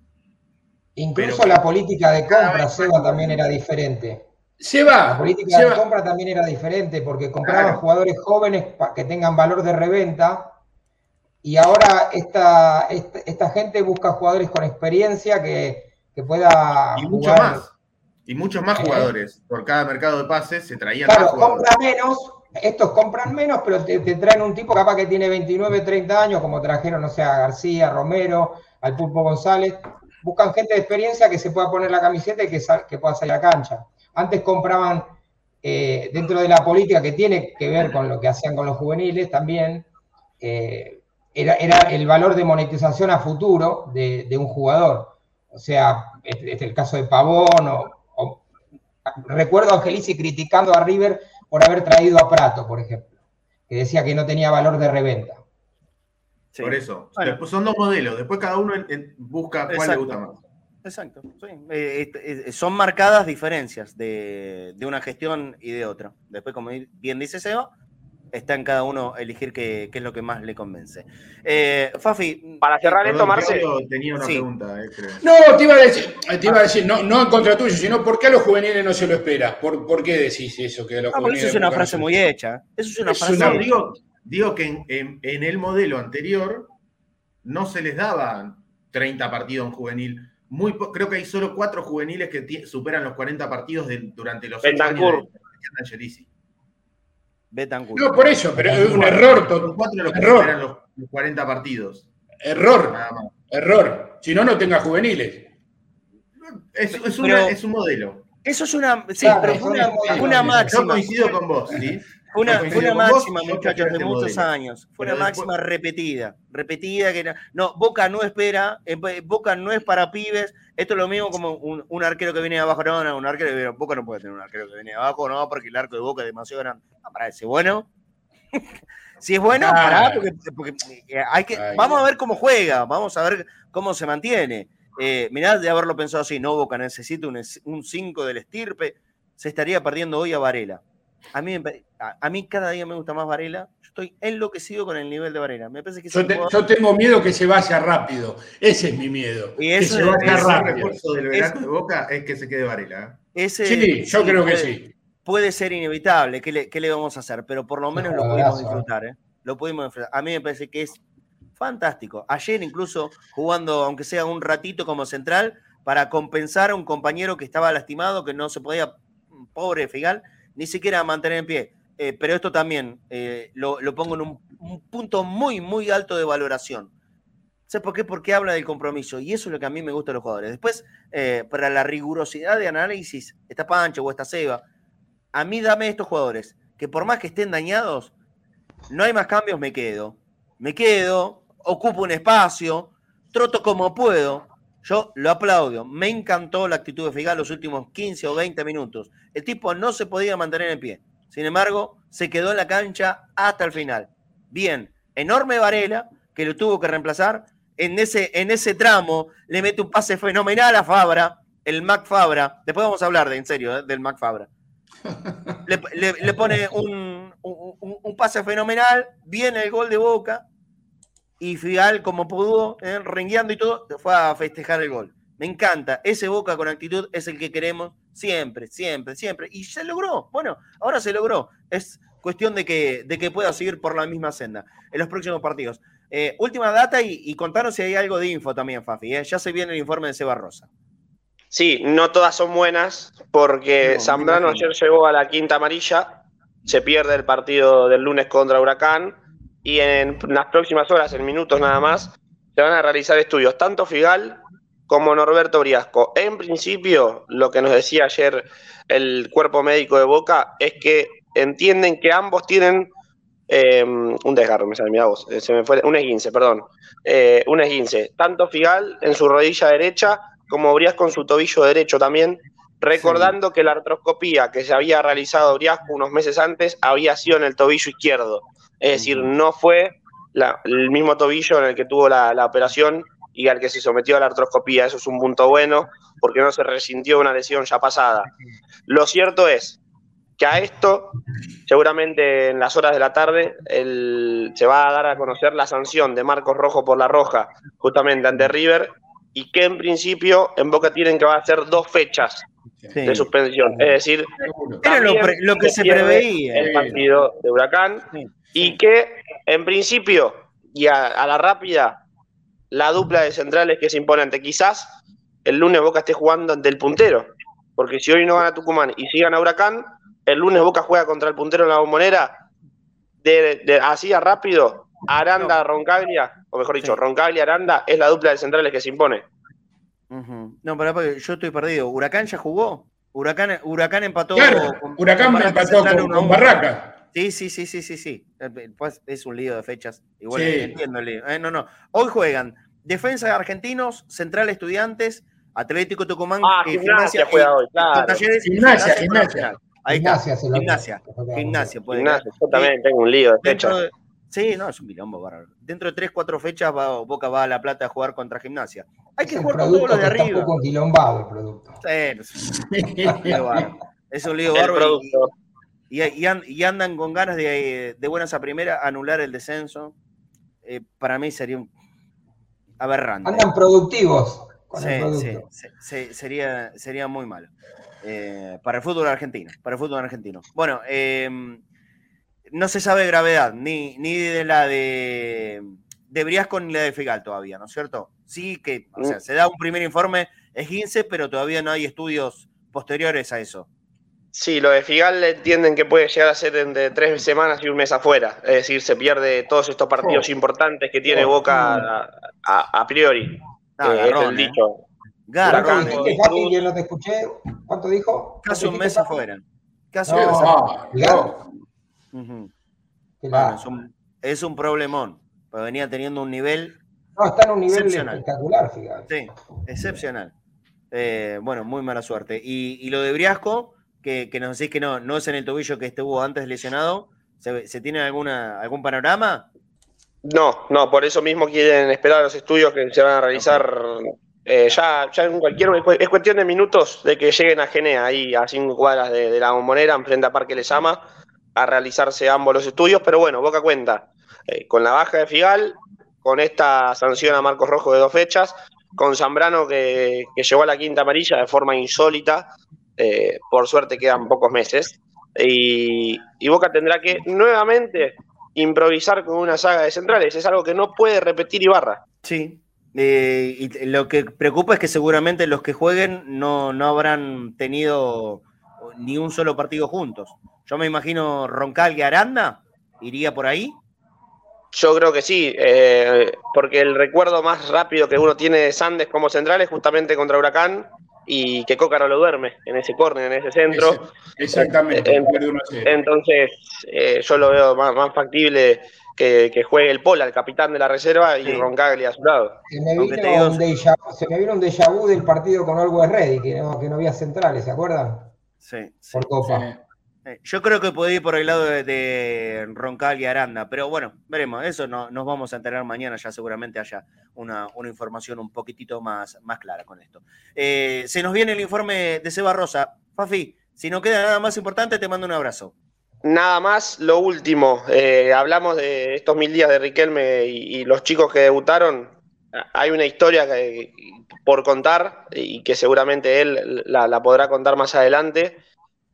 Incluso la política de compra, Seba, también era diferente. Seba. La política de compra también era diferente porque compraban jugadores jóvenes que tengan valor de reventa y ahora esta, esta, gente busca jugadores con experiencia que, que pueda. Y mucho más. Y muchos más jugadores. Por cada mercado de pases se traían claro, compra menos, estos compran menos, pero te, traen un tipo capaz que tiene 29, 30 años, como trajeron, no sé, a García, Romero, al Pulpo González. Buscan gente de experiencia que se pueda poner la camiseta y que, pueda salir a cancha. Antes compraban eh, dentro de la política que tiene que ver con lo que hacían con los juveniles también, eh, era, el valor de monetización a futuro de, un jugador. O sea, este, es el caso de Pavón, o, recuerdo a Angelici criticando a River por haber traído a Prato, por ejemplo, que decía que no tenía valor de reventa. Por eso. Después son dos modelos. Después cada uno busca cuál le gusta más. Exacto. Eh, eh, son marcadas diferencias de, de, una gestión y de otra. Después, como bien dice Seba, está en cada uno elegir qué, es lo que más le convence. Eh, Fafi. Para cerrar esto, Marce. Tenía una pregunta. Eh, no, te iba a decir, te iba a decir no, no en contra tuyo, sino ¿por qué a los juveniles no se lo espera? ¿Por, por qué decís eso? Que a los ah, juveniles eso es una frase muy hecha. Eso es una frase. digo, digo que en, el modelo anterior no se les daban 30 partidos en juvenil. Muy, creo que hay solo cuatro juveniles que superan los 40 partidos durante los 8 años de No, por eso, pero es un error. Los cuatro los error. los, 40 partidos. Error. Error. Si no, no tenga juveniles. Es, es, es un modelo. Eso es una, sí, pero una, una, máxima. Yo coincido con vos, ¿sí? Fue una, una máxima, muchachos, de muchos años. Fue una máxima repetida. Repetida que no, Boca no espera, eh, Boca no es para pibes. Esto es lo mismo como un, arquero que viene de abajo. No, no, un arquero que Boca no puede tener un arquero que viene de abajo, no, porque el arco de Boca es demasiado grande. No, para ese bueno. si es bueno, pará, porque, eh, hay que, vamos a ver cómo juega, vamos a ver cómo se mantiene. Eh, mirá de haberlo pensado así, no, Boca necesita un 5 del estirpe, se estaría perdiendo hoy a Varela. A mí, a, mí cada día me gusta más Varela. Yo estoy enloquecido con el nivel de Varela. Me parece que yo, tengo miedo que se vaya rápido. Ese es mi miedo. Y que se vaya rápido. El refuerzo del verano de Boca es que se quede Varela. ¿eh? sí, yo creo que sí. Puede ser inevitable. ¿Qué le, ¿Qué le, vamos a hacer? Pero por lo menos lo pudimos ¿eh? disfrutar. ¿eh? Lo pudimos disfrutar. A mí me parece que es fantástico. Ayer incluso jugando, aunque sea un ratito como central, para compensar a un compañero que estaba lastimado, que no se podía pobre Figal, ni siquiera mantener en pie. Eh, pero esto también eh, lo, pongo en un, punto muy, muy alto de valoración. ¿Sabes por qué? Porque habla del compromiso. Y eso es lo que a mí me gusta de los jugadores. Después, eh, para la rigurosidad de análisis, está Pancho o está Seba. A mí dame estos jugadores que por más que estén dañados, no hay más cambios, me quedo. Me quedo, ocupo un espacio, troto como puedo. Yo lo aplaudo. Me encantó la actitud de Figal los últimos 15 o 20 minutos. El tipo no se podía mantener en pie. Sin embargo, se quedó en la cancha hasta el final. Bien, enorme Varela, que lo tuvo que reemplazar. En ese, en ese tramo le mete un pase fenomenal a Fabra, el Mac Fabra. Después vamos a hablar de, en serio, ¿eh? del Mac Fabra. Le, pone un, pase fenomenal, viene el gol de Boca y Figal, como pudo, eh, rengueando y todo, fue a festejar el gol. Me encanta, ese Boca con actitud es el que queremos Siempre, siempre, siempre. Y se logró. Bueno, ahora se logró. Es cuestión de que, de que pueda seguir por la misma senda en los próximos partidos. Eh, última data y, contanos si hay algo de info también, Fafi. ¿eh? Ya se viene el informe de Seba Rosa. Sí, no todas son buenas porque Zambrano ayer llegó a la quinta amarilla, se pierde el partido del lunes contra Huracán y en las próximas horas, en minutos nada más, se van a realizar estudios, tanto Figal como Norberto Briasco. En principio, lo que nos decía ayer el cuerpo médico de Boca es que entienden que ambos tienen eh, un desgarro, me sale mi voz, se me fue, un esguince, perdón, eh, un esguince. Tanto Figal en su rodilla derecha como Briasco en su tobillo derecho también, recordando que la artroscopía que se había realizado Briasco unos meses antes había sido en el tobillo izquierdo, es decir, no fue el mismo tobillo en el que tuvo la, la operación y al que se sometió a la artroscopía. Eso es un punto bueno porque no se resintió una lesión ya pasada. Lo cierto es que a esto, seguramente en las horas de la tarde, se va a dar a conocer la sanción de Marcos Rojo por la roja, justamente ante River, y que en principio en Boca tienen que va a ser dos fechas de suspensión. Es decir, era lo, que se preveía. El partido de Huracán, y que en principio, y a la rápida, la dupla de centrales que es imponente. Quizás el lunes Boca esté jugando ante el puntero, porque si hoy no gana Tucumán y si gana Huracán, el lunes Boca juega contra el puntero en la bombonera, de, así a rápido, Aranda, Roncaglia, o mejor dicho, Roncaglia, Aranda, es la dupla de centrales que se impone. No, pero yo estoy perdido. ¿Huracán ya jugó? Huracán, Huracán empató. Huracán empató con Barraca. Sí, sí, sí, sí, sí, sí. Eh, pues es un lío de fechas. Igual entiendo el lío. Eh, no, no. Hoy juegan Defensa de Argentinos, Central Estudiantes, Atlético Tucumán, ah, gimnasia, juega hoy, claro. gimnasia, gimnasia. Ahí gimnasia, está. Gimnasia, gimnasia, puede gimnasia. Yo también tengo un lío de fechas. Sí, no, es un quilombo bárbaro. Dentro de 3, 4 fechas va, Boca va a La Plata a jugar contra Gimnasia. Hay que jugar con todos los de arriba. Es un poco quilombado el producto. Sí, es un lío bárbaro. Y, andan con ganas de, de, buenas a primera anular el descenso. Eh, para mí sería un aberrante. Andan productivos. sí, sí, sería, sería muy malo. Eh, para el fútbol argentino. Para el fútbol argentino. Bueno, em, no se sabe gravedad, ni, ni de la de, de Briasco ni la de Figal todavía, ¿no es cierto? Sí que, o sea, se da un primer informe, es 15, pero todavía no hay estudios posteriores a eso. Sí, lo de Figal entienden que puede llegar a ser entre tres semanas y un mes afuera. Es decir, se pierde todos estos partidos oh. importantes que tiene oh. Boca a, priori. Ah, eh, es el ¿eh? dicho. Garrón. yo no te escuché. ¿Cuánto dijo? Casi un mes afuera. Casi un mes afuera. es, un, es un problemón. Venía teniendo un nivel. No, está en un nivel espectacular, fíjate. Sí, excepcional. Eh, bueno, muy mala suerte. Y, y lo de Briasco que, nos decís que no, no es en el tobillo que estuvo antes lesionado. ¿Se, tiene alguna, algún panorama? No, no, por eso mismo quieren esperar los estudios que se van a realizar eh, ya, ya en cualquier. Es cuestión de minutos de que lleguen a Genea, ahí a cinco cuadras de, la bombonera, enfrente a Parque Lesama, a realizarse ambos los estudios. Pero bueno, Boca cuenta eh, con la baja de Figal, con esta sanción a Marcos Rojo de dos fechas, con Zambrano que, que llegó a la quinta amarilla de forma insólita, eh, por suerte quedan pocos meses. Y, Boca tendrá que nuevamente improvisar con una saga de centrales. Es algo que no puede repetir Ibarra. Sí. Eh, y lo que preocupa es que seguramente los que jueguen no, no habrán tenido ni un solo partido juntos. Yo me imagino Roncal y Aranda, iría por ahí. Yo creo que sí, eh, porque el recuerdo más rápido que uno tiene de Sandes como central es justamente contra Huracán y que Coca no lo duerme en ese córner, en ese centro. exactamente. entonces, eh, yo lo veo más, factible que, juegue el Pola, el capitán de la reserva, y Roncaglia a su lado. Se me, vino un déjà, se me vino un déjà vu del partido con Always Ready, que no, que no había centrales, ¿se acuerdan? Sí. Por Copa. Eh, yo creo que puede ir por el lado de, Roncal y Aranda, pero bueno, veremos. Eso no, nos vamos a enterar mañana, ya seguramente haya una, información un poquitito más, más clara con esto. Eh, se nos viene el informe de Seba Rosa. Fafi, si no queda nada más importante, te mando un abrazo. Nada más, lo último. Eh, hablamos de estos mil días de Riquelme y, los chicos que debutaron. Hay una historia por contar y que seguramente él la podrá contar más adelante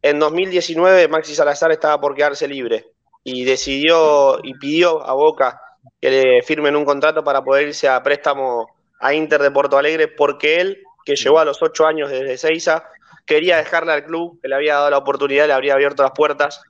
en 2019 Maxi Salazar estaba por quedarse libre y decidió y pidió a Boca que le firmen un contrato para poder irse a préstamo a Inter de Porto Alegre porque él, que llegó a los ocho años desde Seiza, quería dejarle al club que le había dado la oportunidad, le habría abierto las puertas.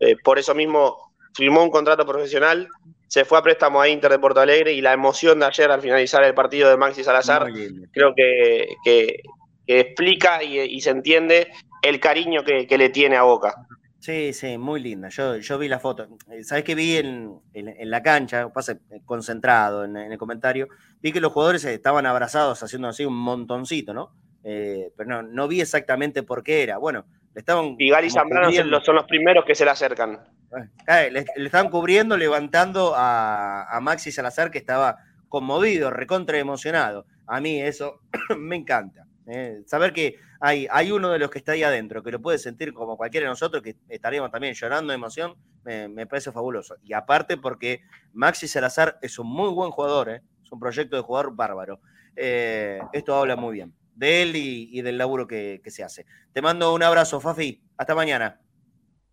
Eh, por eso mismo firmó un contrato profesional, se fue a préstamo a Inter de Porto Alegre y la emoción de ayer al finalizar el partido de Maxi Salazar creo que, explica y, se entiende el cariño que, le tiene a Boca. Sí, sí, muy linda. Yo, yo vi la foto. Eh, ¿Sabes qué vi en, la cancha? Pasa eh, concentrado en, el comentario. Vi que los jugadores estaban abrazados haciendo así un montoncito, ¿no? Eh, pero no, no vi exactamente por qué era. Bueno, le estaban. Pigal y Zambrano son los primeros que se le acercan. le, estaban cubriendo, levantando a, a Maxi Salazar, que estaba conmovido, recontra emocionado. A mí eso me encanta. Eh, saber que hay, hay uno de los que está ahí adentro, que lo puede sentir como cualquiera de nosotros, que estaríamos también llorando de emoción, me, parece fabuloso. Y aparte porque Maxi Salazar es un muy buen jugador, ¿eh? es un proyecto de jugador bárbaro. Eh, esto habla muy bien de él y, del laburo que, se hace. Te mando un abrazo, Fafi. Hasta mañana.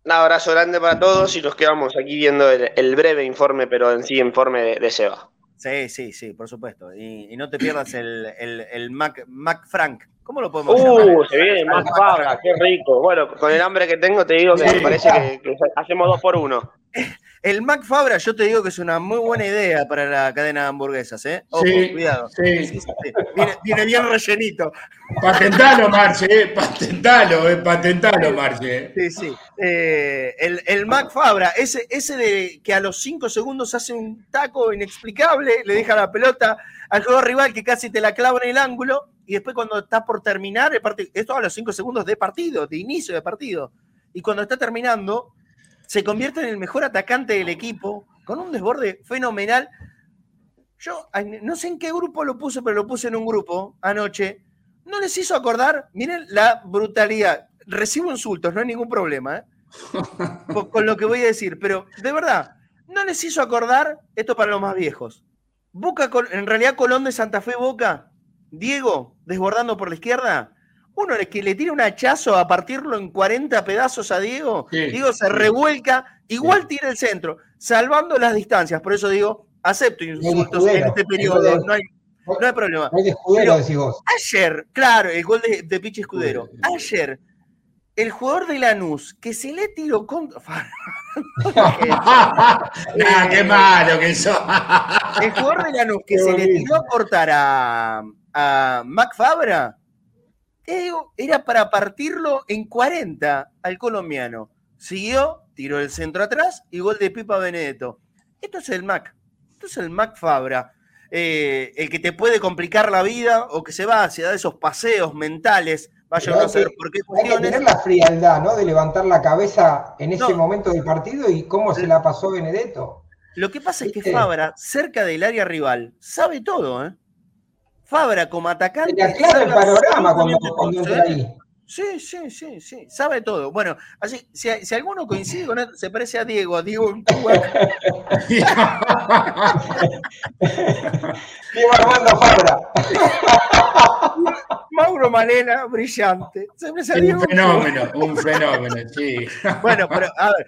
Un abrazo grande para todos y nos quedamos aquí viendo el, breve informe, pero en sí informe de Seba. Sí, sí, sí, por supuesto. Y, no te pierdas el, el, Mac, Mac, Frank. ¿Cómo lo podemos uh, llamar? Uh, se viene Mac Fabra, qué rico. Bueno, con el hambre que tengo te digo que me parece que, hacemos dos por uno. El Mac Fabra, yo te digo que es una muy buena idea para la cadena de hamburguesas, ¿eh? Ojo, sí, cuidado. Sí. Viene, bien rellenito. Patentalo, Marche, eh, patentalo, eh, patentalo, Marche. Sí, sí. Eh, el, el, Mac Fabra, ese, ese de que a los cinco segundos hace un taco inexplicable, le deja la pelota al jugador rival que casi te la clava en el ángulo, y después cuando está por terminar el partido, esto a los cinco segundos de partido, de inicio de partido, y cuando está terminando se convierte en el mejor atacante del equipo, con un desborde fenomenal. Yo no sé en qué grupo lo puse, pero lo puse en un grupo anoche. No les hizo acordar, miren la brutalidad. Recibo insultos, no hay ningún problema ¿eh? con, lo que voy a decir, pero de verdad, no les hizo acordar, esto para los más viejos. Boca, en realidad Colón de Santa Fe Boca, Diego desbordando por la izquierda, uno es que le tira un hachazo a partirlo en 40 pedazos a Diego, Diego se revuelca, igual tira el centro, salvando las distancias. Por eso digo, acepto insultos en este periodo, no hay, no hay problema. Ayer, claro, el gol de, de Piche Escudero. Ayer, el jugador de Lanús que se le tiró contra. qué malo que eso. el jugador de Lanús que se le tiró a cortar a, a Mac Fabra era para partirlo en 40 al colombiano. Siguió, tiró el centro atrás y gol de Pipa Benedetto. Esto es el Mac. Esto es el Mac Fabra. Eh, el que te puede complicar la vida o que se va hacia esos paseos mentales. Vaya a saber por qué cuestiones. Hay que tener la frialdad, ¿no? De levantar la cabeza en ese momento del partido y cómo se la pasó Benedetto. Lo que pasa es que Fabra, cerca del área rival, sabe todo, ¿eh? Fabra como atacante. claro el panorama cuando, entra ahí. Sí, sí, sí, sí, sabe todo. Bueno, así, si, si alguno coincide con él, se parece a Diego, a Diego en Cuba. Diego Armando Fabra. Mauro Malena, brillante. un fenómeno, un fenómeno, sí. Bueno, pero a ver,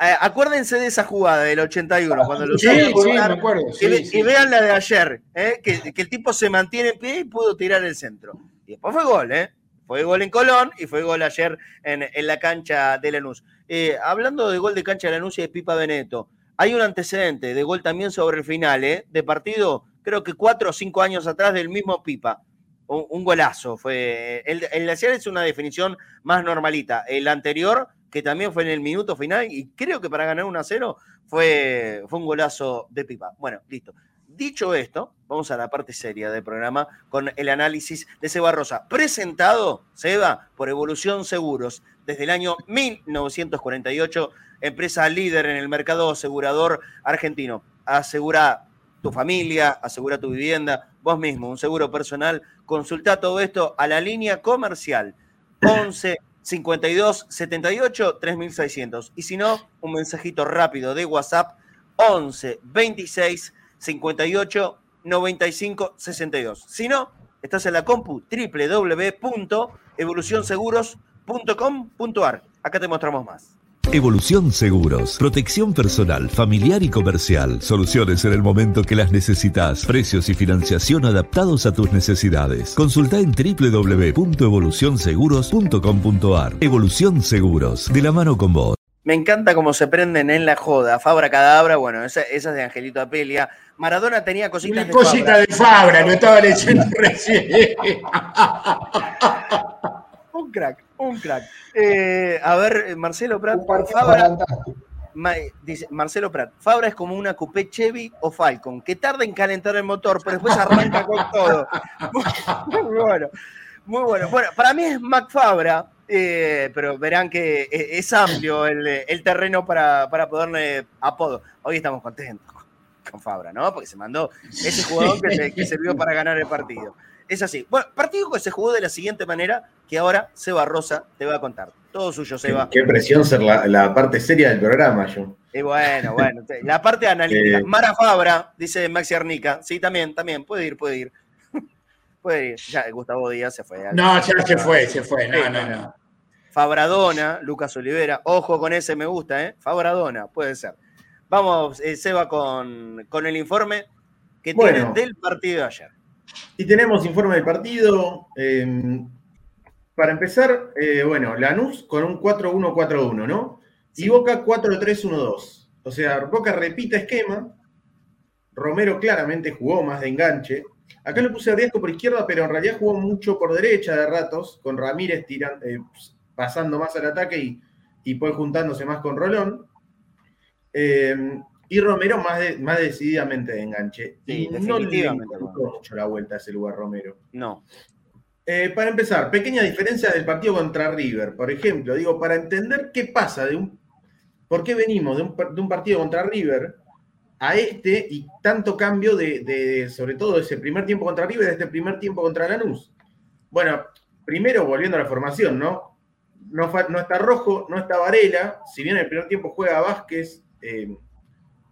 acuérdense de esa jugada del 81, cuando lo sí, sí, me acuerdo. y, vean la de ayer, eh, que, el tipo se mantiene en pie y pudo tirar el centro. Y después fue gol, ¿eh? Fue gol en Colón y fue gol ayer en, la cancha de Lanús. Eh, hablando de gol de cancha de Lanús y de Pipa Beneto, hay un antecedente de gol también sobre el final, ¿eh? de partido, creo que cuatro o cinco años atrás del mismo Pipa. Un, golazo. Fue, el, el de ayer es una definición más normalita. El anterior, que también fue en el minuto final, y creo que para ganar 1 a 0 fue, fue un golazo de Pipa. Bueno, listo. Dicho esto, vamos a la parte seria del programa con el análisis de Seba Rosa, presentado, Seba, por Evolución Seguros, desde el año 1948, empresa líder en el mercado asegurador argentino. Asegura tu familia, asegura tu vivienda, vos mismo, un seguro personal. Consulta todo esto a la línea comercial 11 52 78 3600. Y si no, un mensajito rápido de WhatsApp 11 26 58 95 62. Si no, estás en la compu www.evolucionseguros.com.ar. Acá te mostramos más. Evolución Seguros, protección personal, familiar y comercial, soluciones en el momento que las necesitas, precios y financiación adaptados a tus necesidades. Consulta en www.evolucionseguros.com.ar. Evolución Seguros, de la mano con vos. Me encanta cómo se prenden en la joda. Fabra Cadabra, bueno, esa, es de Angelito Apelia. Maradona tenía cositas de cosita de Fabra, lo estaba leyendo recién. un crack, un crack. Eh, a ver, Marcelo Prat. Fabra, dice Marcelo Prat, Fabra es como una coupé Chevy o Falcon, que tarda en calentar el motor, pero después arranca con todo. Muy, bueno, muy bueno. Bueno, para mí es Mac Fabra, eh, pero verán que es amplio el, terreno para, para, ponerle apodo. Hoy estamos contentos con, Fabra, ¿no? Porque se mandó ese jugador que, que sirvió para ganar el partido. Es así. Bueno, partido que se jugó de la siguiente manera, que ahora Seba Rosa te va a contar. Todo suyo, Seba. Qué, presión ser la, parte seria del programa, yo. Y bueno, bueno, la parte analítica. Eh, Mara Fabra, dice Maxi Arnica. Sí, también, también, puede ir, puede ir. puede ir. Ya, Gustavo Díaz se fue. No, ya se fue, se fue. No, no, no. Fabradona, Lucas Olivera. Ojo con ese, me gusta, ¿eh? Fabradona, puede ser. Vamos, eh, Seba, con, con el informe que tiene del partido de ayer. Y tenemos informe del partido. Em, para empezar, eh, bueno, Lanús con un 4-1-4-1, ¿no? Y Boca 4-3-1-2. O sea, Boca repite esquema. Romero claramente jugó más de enganche. Acá lo puse a riesgo por izquierda, pero en realidad jugó mucho por derecha de ratos, con Ramírez tirando, eh, pasando más al ataque y, y pues juntándose más con Rolón. Em, y Romero más, más decididamente de enganche. y no le mucho la vuelta a ese lugar Romero. No. Eh, para empezar, pequeña diferencia del partido contra River, por ejemplo, digo, para entender qué pasa de un. ¿Por qué venimos de un, partido contra River a este y tanto cambio de, sobre todo ese primer tiempo contra River, de este primer tiempo contra Lanús? Bueno, primero volviendo a la formación, ¿no? No, no está Rojo, no está Varela, si bien el primer tiempo juega Vázquez, eh,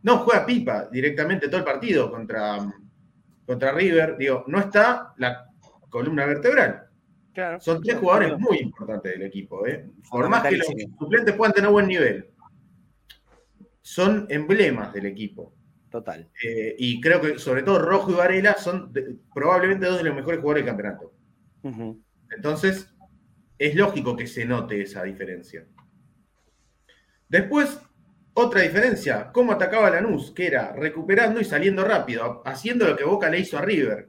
no, juega Pipa directamente todo el partido contra, contra River. Digo, no está la columna vertebral. Son tres jugadores muy importantes del equipo. ¿eh? Por más que los suplentes puedan tener buen nivel, son emblemas del equipo. Total. Eh, y creo que sobre todo Rojo y Varela son probablemente dos de los mejores jugadores del campeonato. Entonces, es lógico que se note esa diferencia. Después, otra diferencia, cómo atacaba Lanús, que era recuperando y saliendo rápido, haciendo lo que Boca le hizo a River.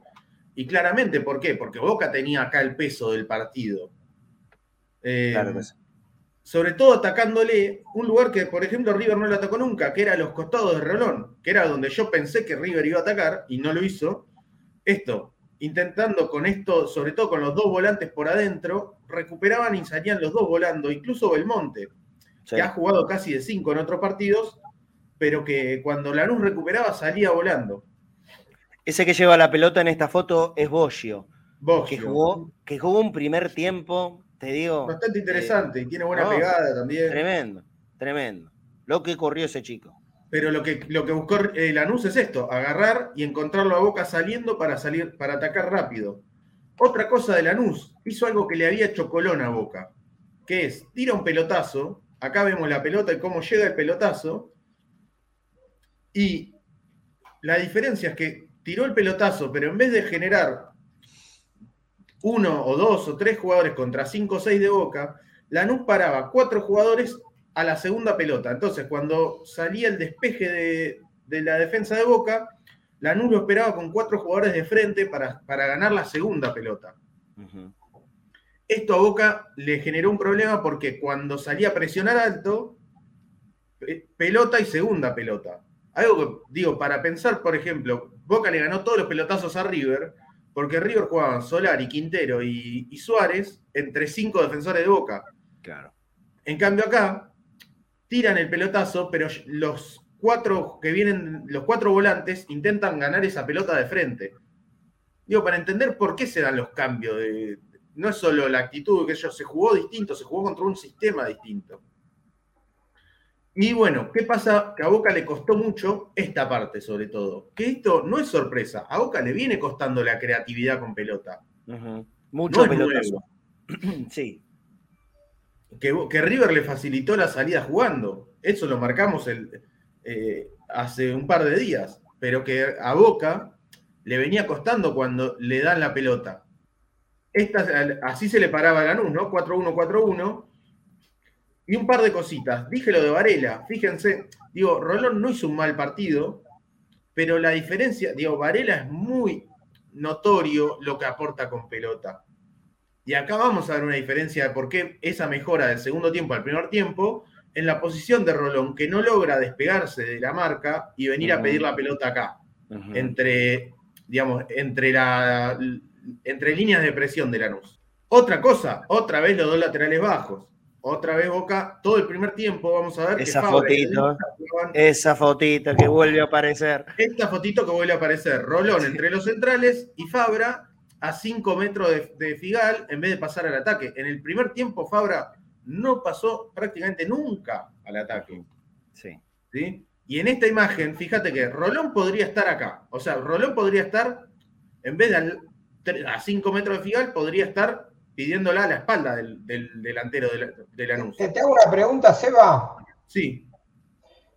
Y claramente, ¿por qué? Porque Boca tenía acá el peso del partido. Eh, sobre todo atacándole un lugar que, por ejemplo, River no lo atacó nunca, que era los costados de Rolón, que era donde yo pensé que River iba a atacar y no lo hizo. Esto, intentando con esto, sobre todo con los dos volantes por adentro, recuperaban y salían los dos volando, incluso Belmonte que ha jugado casi de cinco en otros partidos, pero que cuando Lanús recuperaba salía volando. Ese que lleva la pelota en esta foto es Boggio, Que, jugó, que jugó un primer tiempo, te digo. Bastante interesante, y tiene buena pegada también. Tremendo, tremendo. Lo que corrió ese chico. Pero lo que, lo que buscó eh, Lanús es esto, agarrar y encontrarlo a Boca saliendo para salir, para atacar rápido. Otra cosa de Lanús, hizo algo que le había hecho Colón a Boca, que es, tira un pelotazo, Acá vemos la pelota y cómo llega el pelotazo. Y la diferencia es que tiró el pelotazo, pero en vez de generar uno o dos o tres jugadores contra cinco o seis de Boca, Lanús paraba cuatro jugadores a la segunda pelota. Entonces, cuando salía el despeje de, la defensa de Boca, Lanús lo esperaba con cuatro jugadores de frente para, ganar la segunda pelota. Esto a Boca le generó un problema porque cuando salía a presionar alto, pelota y segunda pelota. Algo que, digo, para pensar, por ejemplo, Boca le ganó todos los pelotazos a River, porque River jugaban Solar y Quintero y, Suárez entre cinco defensores de Boca. Claro. En cambio acá, tiran el pelotazo, pero los cuatro que vienen, los cuatro volantes, intentan ganar esa pelota de frente. Digo, para entender por qué se dan los cambios de. No es solo la actitud, que ellos se jugó distinto, se jugó contra un sistema distinto. Y bueno, ¿qué pasa? Que a Boca le costó mucho esta parte, sobre todo. Que esto no es sorpresa. A Boca le viene costando la creatividad con pelota. Mucho pelotazo. sí. Que, que, River le facilitó la salida jugando. Eso lo marcamos el, eh, hace un par de días. Pero que a Boca le venía costando cuando le dan la pelota. Esta, así se le paraba a Lanús, ¿no? 4-1, 4-1 y un par de cositas. Dije lo de Varela. Fíjense, digo, Rolón no hizo un mal partido, pero la diferencia, digo, Varela es muy notorio lo que aporta con pelota. Y acá vamos a ver una diferencia de por qué esa mejora del segundo tiempo al primer tiempo en la posición de Rolón, que no logra despegarse de la marca y venir a pedir la pelota acá, entre, digamos, entre, la, entre líneas de presión de Lanús. Otra cosa, otra vez los dos laterales bajos otra vez Boca, todo el primer tiempo, vamos a ver. Esa fotito, esa fotito que vuelve a aparecer. Esta fotito que vuelve a aparecer, Rolón entre los centrales y Fabra a 5 metros de, Figal en vez de pasar al ataque. En el primer tiempo Fabra no pasó prácticamente nunca al ataque. Sí. ¿sí? Y en esta imagen, fíjate que Rolón podría estar acá. O sea, Rolón podría estar, en vez de a 5 metros de Figal, podría estar pidiéndola a la espalda del, delantero de la, anuncio. Te hago una pregunta, Seba. Sí.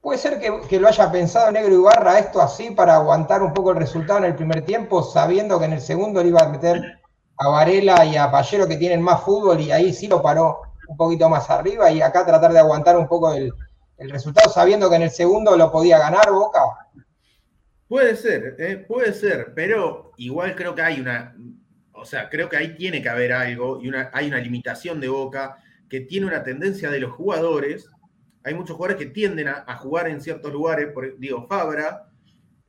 ¿Puede ser que, lo haya pensado Negro Ibarra esto así para aguantar un poco el resultado en el primer tiempo, sabiendo que en el segundo le iba a meter a Varela y a Pallero que tienen más fútbol y ahí sí lo paró un poquito más arriba y acá tratar de aguantar un poco el, el resultado sabiendo que en el segundo lo podía ganar Boca? Puede ser, eh, puede ser, pero igual creo que hay una, o sea, creo que ahí tiene que haber algo y una, hay una limitación de Boca que tiene una tendencia de los jugadores. Hay muchos jugadores que tienden a, jugar en ciertos lugares, por, digo, Fabra,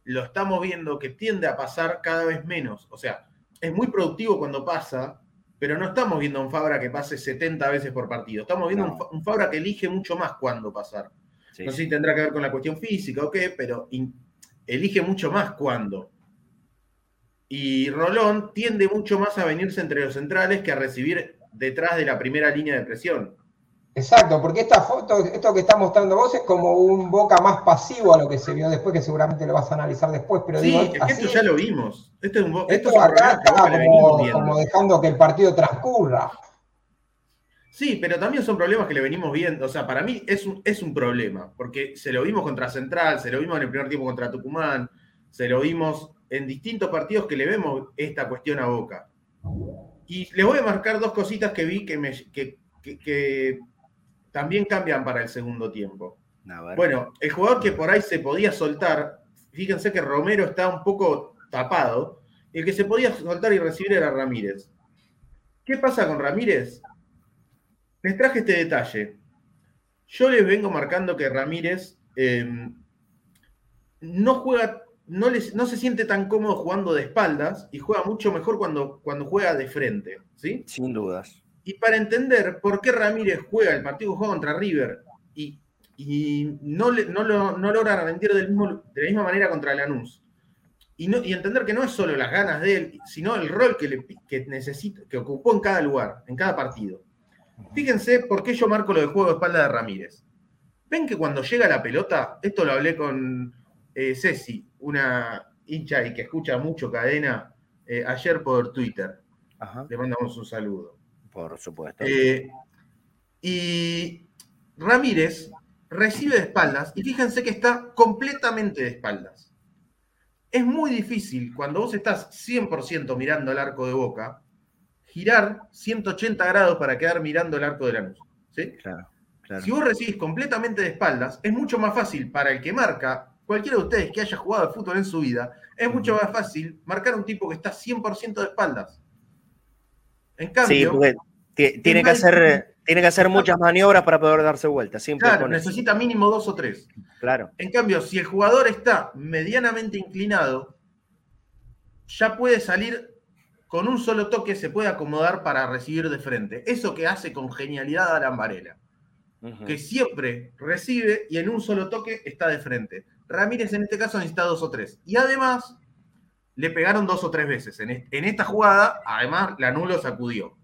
lo estamos viendo que tiende a pasar cada vez menos. O sea, es muy productivo cuando pasa, pero no estamos viendo a un Fabra que pase 70 veces por partido. Estamos viendo un, Fabra que elige mucho más cuándo pasar. No sé si tendrá que ver con la cuestión física o qué, pero elige mucho más cuándo. Y Rolón tiende mucho más a venirse entre los centrales que a recibir detrás de la primera línea de presión. Exacto, porque esta foto, esto que está mostrando vos es como un boca más pasivo a lo que se vio después, que seguramente lo vas a analizar después. Pero sí, esto ya lo vimos. Esto es un esto, acá como, dejando que el partido transcurra. Sí, pero también son problemas que le venimos viendo. O sea, para mí es un, es un problema, porque se lo vimos contra Central, se lo vimos en el primer tiempo contra Tucumán, se lo vimos en distintos partidos que le vemos esta cuestión a Boca. Y les voy a marcar dos cositas que vi que, me, que, también cambian para el segundo tiempo. Bueno, el jugador que por ahí se podía soltar, fíjense que Romero está un poco tapado, el que se podía soltar y recibir era Ramírez. ¿Qué pasa con Ramírez? Les traje este detalle. Yo les vengo marcando que Ramírez eh, no juega no, no, se siente tan cómodo jugando de espaldas y juega mucho mejor cuando, cuando juega de frente, ¿sí? Sin dudas. Y para entender por qué Ramírez juega el partido que juega contra River y, y no, no, lo, no logra rendir del mismo, de la misma manera contra Lanús, y, no, y entender que no es solo las ganas de él, sino el rol que, le, que necesita, que ocupó en cada lugar, en cada partido. Fíjense por qué yo marco lo de juego de espalda de Ramírez. Ven que cuando llega la pelota, esto lo hablé con eh, Ceci, una hincha y que escucha mucho cadena, eh, ayer por Twitter. Le mandamos un saludo. Por supuesto. Eh, y Ramírez recibe de espaldas y fíjense que está completamente de espaldas. Es muy difícil cuando vos estás 100% mirando al arco de boca girar 180 grados para quedar mirando el arco de la luz. ¿sí? Claro, Si vos recibís completamente de espaldas, es mucho más fácil para el que marca, cualquiera de ustedes que haya jugado al fútbol en su vida, es mucho más fácil marcar a un tipo que está 100% de espaldas. En cambio, sí, tiene que hacer, tiene que hacer muchas maniobras para poder darse vuelta. claro, necesita mínimo dos o tres. Claro. En cambio, si el jugador está medianamente inclinado, ya puede salir con un solo toque, se puede acomodar para recibir de frente. Eso que hace con genialidad Alan Varela, que siempre recibe y en un solo toque está de frente. Ramírez en este caso necesita dos o tres. Y además, le pegaron dos o tres veces. En, esta jugada, además, la nulo sacudió.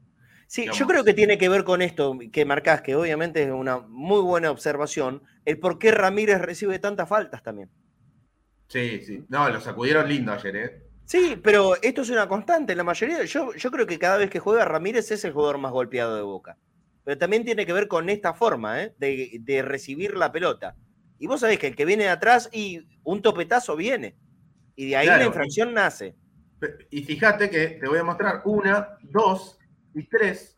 Sí, yo creo que tiene que ver con esto que marcás, que obviamente es una muy buena observación, el por qué Ramírez recibe tantas faltas también. Sí, sí. No, lo sacudieron lindo ayer, ¿eh? Sí, pero esto es una constante. La mayoría, yo, yo creo que cada vez que juega Ramírez es el jugador más golpeado de Boca. Pero también tiene que ver con esta forma ¿eh? de, de recibir la pelota. Y vos sabés que el que viene de atrás y un topetazo viene. Y de ahí la infracción nace. Y fíjate que te voy a mostrar una, dos y tres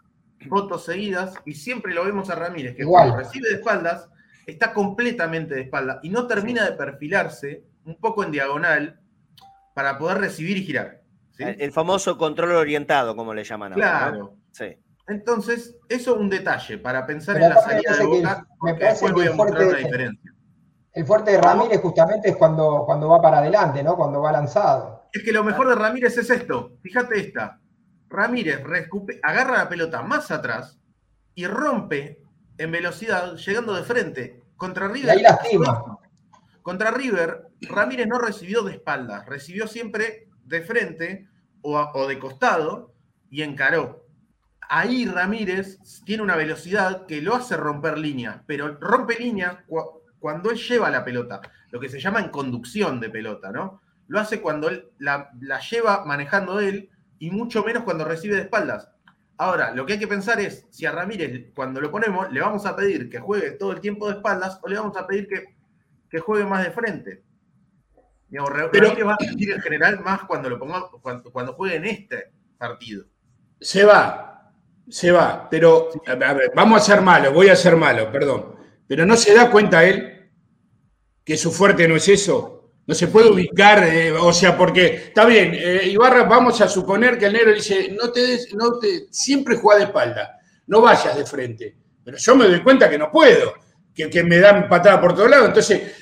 fotos seguidas y siempre lo vemos a Ramírez, que cuando recibe de espaldas, está completamente de espalda y no termina de perfilarse un poco en diagonal para poder recibir y girar. El, famoso control orientado, como le llaman ahora. Claro. Sí. Entonces, eso es un detalle para pensar en la salida de Boca, porque después voy a mostrar la diferencia. El fuerte de Ramírez justamente es cuando, cuando va para adelante, ¿no? Cuando va lanzado. Es que lo mejor de Ramírez es esto. Fíjate esta. Ramírez agarra la pelota más atrás y rompe en velocidad, llegando de frente. Contra River. Y ahí Contra River, Ramírez no recibió de espaldas, recibió siempre de frente o, o de costado y encaró. Ahí Ramírez tiene una velocidad que lo hace romper línea, pero rompe línea cuando él lleva la pelota, lo que se llama en conducción de pelota, ¿no? Lo hace cuando él la, lleva manejando él y mucho menos cuando recibe de espaldas. Ahora, lo que hay que pensar es si a Ramírez, cuando lo ponemos, le vamos a pedir que juegue todo el tiempo de espaldas o le vamos a pedir que, que juegue más de frente. Pero, Ramírez va a sentir en general más cuando lo ponga, cuando, cuando juegue en este partido. Se va, se va, pero a ver, vamos a ser malos, voy a ser malo, perdón. Pero no se da cuenta él que su fuerte no es eso. No se puede ubicar, eh, o sea, porque está bien, eh, Ibarra, vamos a suponer que el negro dice, no te des, no te, siempre juega de espalda, no vayas de frente. Pero yo me doy cuenta que no puedo, que, que me dan patada por todos lados. Entonces,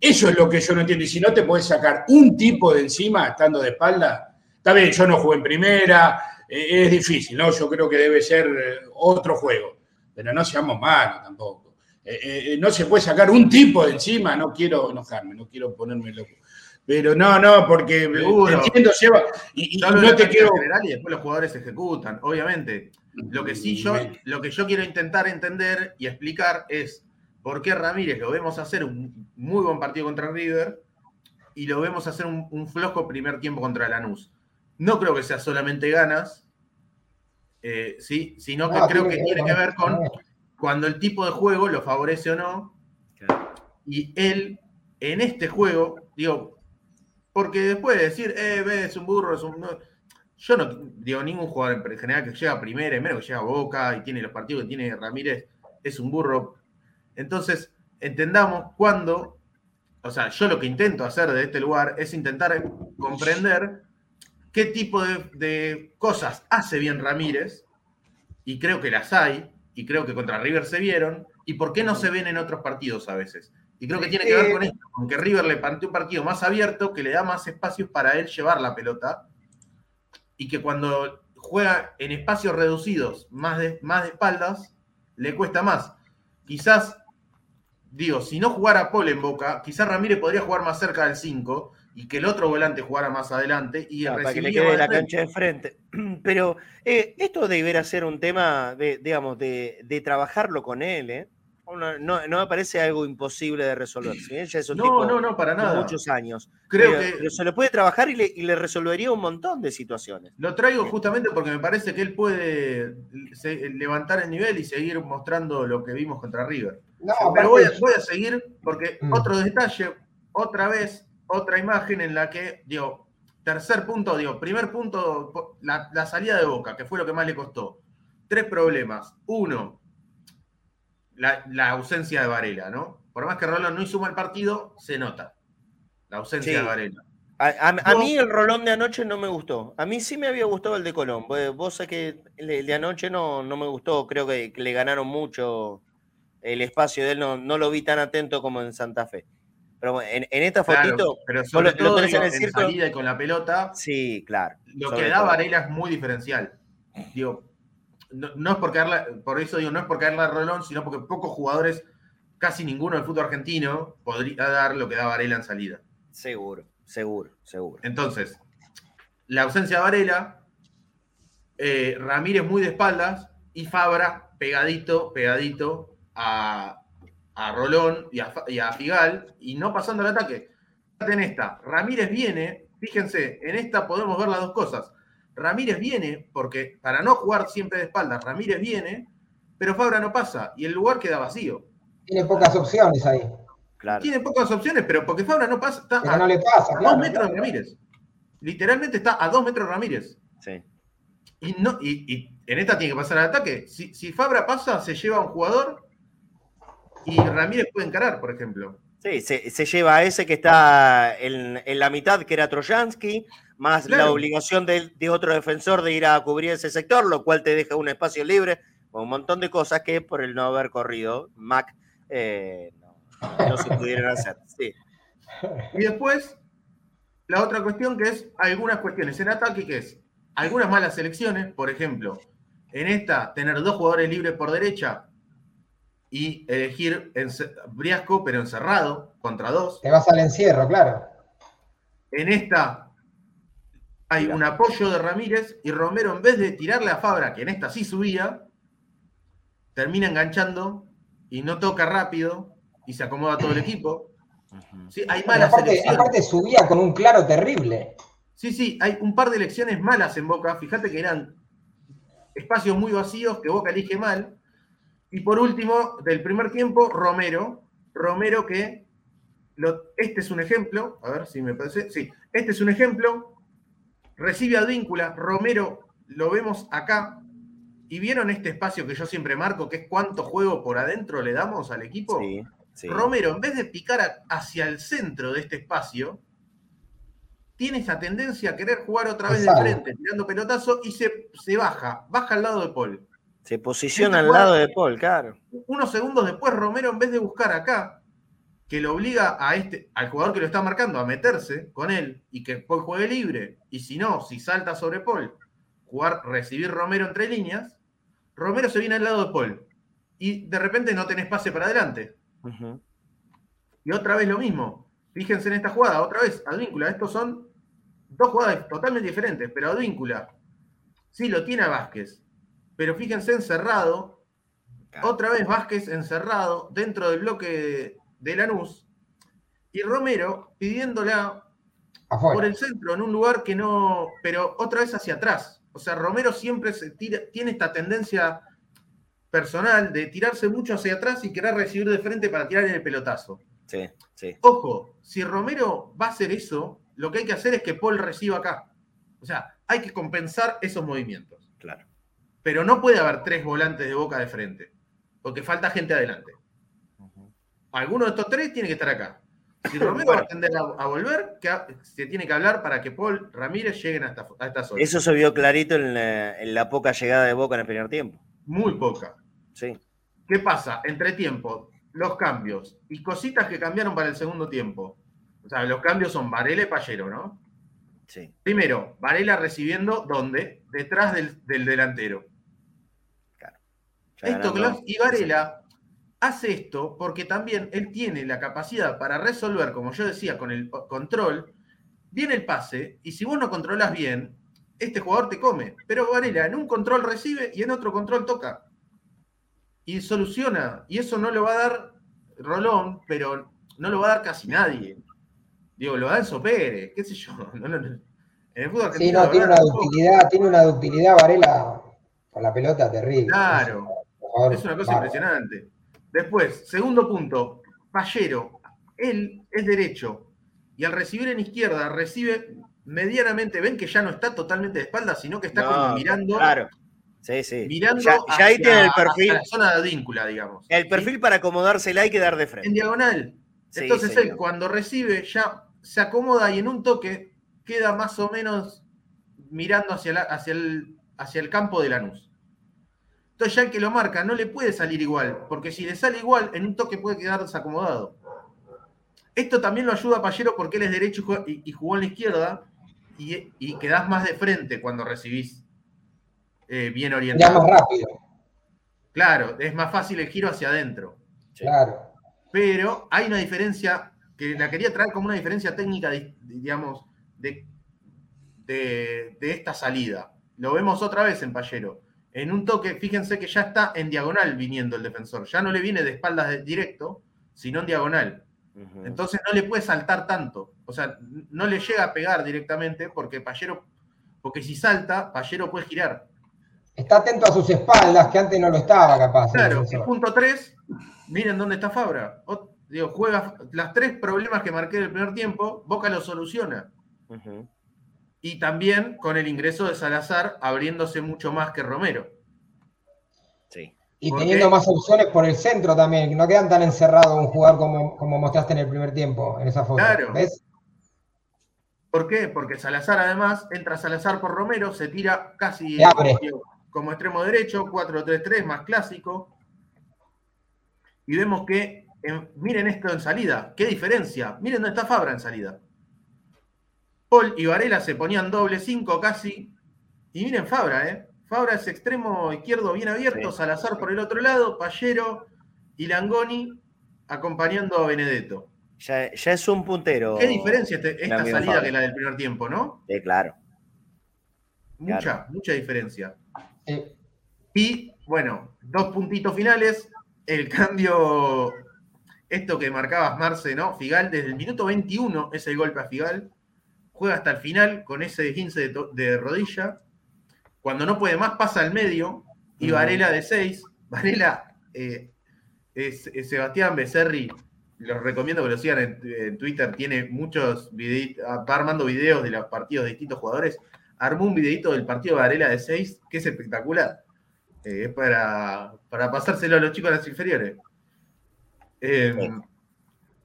eso es lo que yo no entiendo. Y si no te puedes sacar un tipo de encima estando de espalda, está bien, yo no jugué en primera, eh, es difícil, ¿no? Yo creo que debe ser otro juego. Pero no seamos malos tampoco. Eh, eh, no se puede sacar un tipo de encima, no quiero enojarme, no quiero ponerme loco. Pero no, no, porque entiendo, lleva. Y, no te quiero. y después los jugadores ejecutan, obviamente. Lo que sí yo, lo que yo quiero intentar entender y explicar es por qué Ramírez lo vemos hacer un muy buen partido contra River y lo vemos hacer un, flojo primer tiempo contra Lanús. No creo que sea solamente ganas, eh, ¿sí? sino que creo que tiene que ver con cuando el tipo de juego lo favorece o no. Y él, en este juego, digo, porque después de decir, eh, es un burro, es un. yo no digo ningún jugador en general que llega primero, menos que llega a Boca y tiene los partidos que tiene Ramírez, es un burro. Entonces, entendamos cuándo, o sea, yo lo que intento hacer de este lugar es intentar comprender qué tipo de, de cosas hace bien Ramírez, y creo que las hay, y creo que contra River se vieron, y por qué no se ven en otros partidos a veces. Y creo que tiene que ver con esto, con que River le planteó un partido más abierto, que le da más espacios para él llevar la pelota, y que cuando juega en espacios reducidos, más de, más de espaldas, le cuesta más. Quizás, digo, si no jugara Paul en Boca, quizás Ramírez podría jugar más cerca del 5, y que el otro volante jugara más adelante y para que le quede la cancha de frente. Pero eh, esto deberá ser un tema de, digamos, de, trabajarlo con él, ¿eh? No, no, me parece algo imposible de resolver. no, no, no, para nada. Muchos años. Creo que se lo puede trabajar y le, resolvería un montón de situaciones. Lo traigo justamente porque me parece que él puede levantar el nivel y seguir mostrando lo que vimos contra River. Pero voy a, voy a seguir porque mm. otro detalle, otra vez, otra imagen en la que, digo, tercer punto, digo, primer punto, la, salida de Boca, que fue lo que más le costó. Tres problemas. Uno, la, ausencia de Varela, ¿no? Por más que Rolón no hizo mal partido, se nota la ausencia de Varela. A, mí el rolón de anoche no me gustó. A mí sí me había gustado el de Colón. Vos sabés que el de anoche no, no me gustó. Creo que, le ganaron mucho el espacio de él. No, no, lo vi tan atento como en Santa Fe. Pero en, en esta fotito. pero sobre todo en, el salida y con la pelota. Sí, claro. Lo que da Varela es muy diferencial. Digo, no, es por caerla, por eso digo, no es por caerla a Rolón, sino porque pocos jugadores, casi ninguno del fútbol argentino, podría dar lo que da Varela en salida. Seguro. Seguro, seguro. Entonces, la ausencia de Varela, eh, Ramírez muy de espaldas y Fabra pegadito, pegadito a, Rolón y a, Figal y no pasando el ataque. En esta, Ramírez viene, fíjense, en esta podemos ver las dos cosas. Ramírez viene, porque para no jugar siempre de espaldas, Ramírez viene, pero Fabra no pasa y el lugar queda vacío. Tiene pocas opciones ahí. Tiene pocas opciones, pero porque Fabra no pasa, está a, no le pasa, dos metros de Ramírez. Literalmente está a dos metros de Ramírez. Sí. Y, no, y, en esta tiene que pasar al ataque. Si, Fabra pasa, se lleva a un jugador y Ramírez puede encarar, por ejemplo. Sí, se, lleva a ese que está en, la mitad, que era Trojansky, más la obligación de, otro defensor de ir a cubrir ese sector, lo cual te deja un espacio libre, con un montón de cosas que por el no haber corrido, Mac eh, no se pudieran hacer. Sí. Y después, la otra cuestión que es algunas cuestiones en ataque, que es algunas malas selecciones, por ejemplo, en esta, tener dos jugadores libres por derecha y elegir en, Briasco, pero encerrado, contra dos. Te vas al encierro, claro. En esta hay un apoyo de Ramírez y Romero, en vez de tirarle a Fabra, que en esta sí subía, termina enganchando y no toca rápido y se acomoda todo el equipo. Sí, hay malas aparte, aparte subía con un claro terrible. Sí, sí, hay un par de elecciones malas en Boca. Fíjate que eran espacios muy vacíos que Boca elige mal. Y por último, del primer tiempo, Romero. Romero que, este es un ejemplo, a ver si me parece, sí, este es un ejemplo, recibe a Víncula, Romero lo vemos acá, y vieron este espacio que yo siempre marco, que es cuánto juego por adentro le damos al equipo. Sí. Romero, en vez de picar hacia el centro de este espacio, tiene esa tendencia a querer jugar otra vez de frente, tirando pelotazo y se, se baja, baja al lado de Paul. Se posiciona al lado de Paul, claro. Unos segundos después, Romero, en vez de buscar acá, que lo obliga a este, al jugador que lo está marcando a meterse con él y que Paul juegue libre, y si no, si salta sobre Paul, jugar, recibir Romero entre líneas, Romero se viene al lado de Paul. Y de repente no tenés pase para adelante. Y otra vez lo mismo. Fíjense en esta jugada, otra vez, Advíncula. Estos son dos jugadas totalmente diferentes, pero Advíncula sí lo tiene a Vázquez. Pero fíjense encerrado. Otra vez Vázquez encerrado dentro del bloque de Lanús. Y Romero pidiéndola por el centro, en un lugar que no. Pero otra vez hacia atrás. O sea, Romero siempre se tira, tiene esta tendencia personal de tirarse mucho hacia atrás y querer recibir de frente para tirar en el pelotazo. Sí, sí. Ojo, si Romero va a hacer eso, lo que hay que hacer es que Paul reciba acá. O sea, hay que compensar esos movimientos. Claro. Pero no puede haber tres volantes de boca de frente, porque falta gente adelante. Alguno de estos tres tiene que estar acá. Si Romero va a tender a, volver, se tiene que hablar para que Paul Ramírez lleguen a esta, zona. Eso se vio clarito en la, poca llegada de Boca en el primer tiempo. Muy poca. Sí. ¿Qué pasa? Entre tiempo, los cambios y cositas que cambiaron para el segundo tiempo. O sea, los cambios son Varela y Pallero, ¿no? Sí. Primero, Varela recibiendo, ¿dónde? Detrás del, delantero. Claro. Esto, y Varela hace esto porque también él tiene la capacidad para resolver, como yo decía, con el control, viene el pase, y si vos no controlas bien, este jugador te come. Pero Varela en un control recibe y en otro control toca y soluciona. Y eso no lo va a dar Rolón, pero no lo va a dar casi nadie. Digo, lo da Enzo Pérez, qué sé yo. En el fútbol sí, no, tiene una ductilidad, tiene una ductilidad Varela con la pelota terrible. Claro, es una cosa impresionante. Después, segundo punto, Pallero, él es derecho y al recibir en izquierda recibe medianamente ven que ya no está totalmente de espalda, sino que está como mirando. Claro. Sí, sí. Mirando ya, ahí tiene el perfil. la zona de adíncula, digamos. El perfil para acomodársela y quedar de frente. En diagonal. Entonces él cuando recibe ya se acomoda y en un toque queda más o menos mirando hacia, hacia, el, hacia el campo de Lanús. Entonces ya el que lo marca no le puede salir igual, porque si le sale igual, en un toque puede quedar desacomodado. Esto también lo ayuda a Payero porque él es derecho y jugó en la izquierda y, y quedás más de frente cuando recibís eh, bien orientado. Ya más rápido. Claro, es más fácil el giro hacia adentro. Claro. Pero hay una diferencia que la quería traer como una diferencia técnica, digamos, de, de, de esta salida. Lo vemos otra vez en Payero en un toque, fíjense que ya está en diagonal viniendo el defensor, ya no le viene de espaldas de directo, sino en diagonal. Entonces no le puede saltar tanto, o sea, no le llega a pegar directamente porque Payero, porque si salta, Payero puede girar. Está atento a sus espaldas, que antes no lo estaba capaz. Claro, en punto 3, miren dónde está Fabra. digo, juega las tres problemas que marqué en el primer tiempo, Boca lo soluciona y también con el ingreso de Salazar abriéndose mucho más que Romero. Sí. Y teniendo más opciones por el centro también, no quedan tan encerrados un jugador como, como mostraste en el primer tiempo, en esa foto. Claro. ¿Ves? ¿Por qué? Porque Salazar además entra Salazar por Romero, se tira casi como extremo derecho, 4-3-3, más clásico. Y vemos que, miren esto en salida, qué diferencia. Miren dónde está Fabra en salida. Paul y Varela se ponían doble cinco casi. Y miren Fabra, ¿eh? Fabra es extremo izquierdo bien abierto, Salazar por el otro lado, Pallero y Langoni acompañando a Benedetto. Ya, es un puntero. ¿Qué diferencia este, esta salida que la del primer tiempo, no? Sí, claro. Mucha, mucha diferencia. Y bueno, dos puntitos finales. El cambio, esto que marcabas, Marce, ¿no? Figal, desde el minuto 21 es el golpe a Figal juega hasta el final con ese 15 de, rodilla. Cuando no puede más, pasa al medio. Y Varela de 6. Varela, eh, es, Sebastián Becerri, los recomiendo que lo sigan en, Twitter. Tiene muchos videos, va armando videos de los partidos de distintos jugadores. Armó un videito del partido de Varela de 6, que es espectacular. Eh, es para, para pasárselo a los chicos de las inferiores. Eh,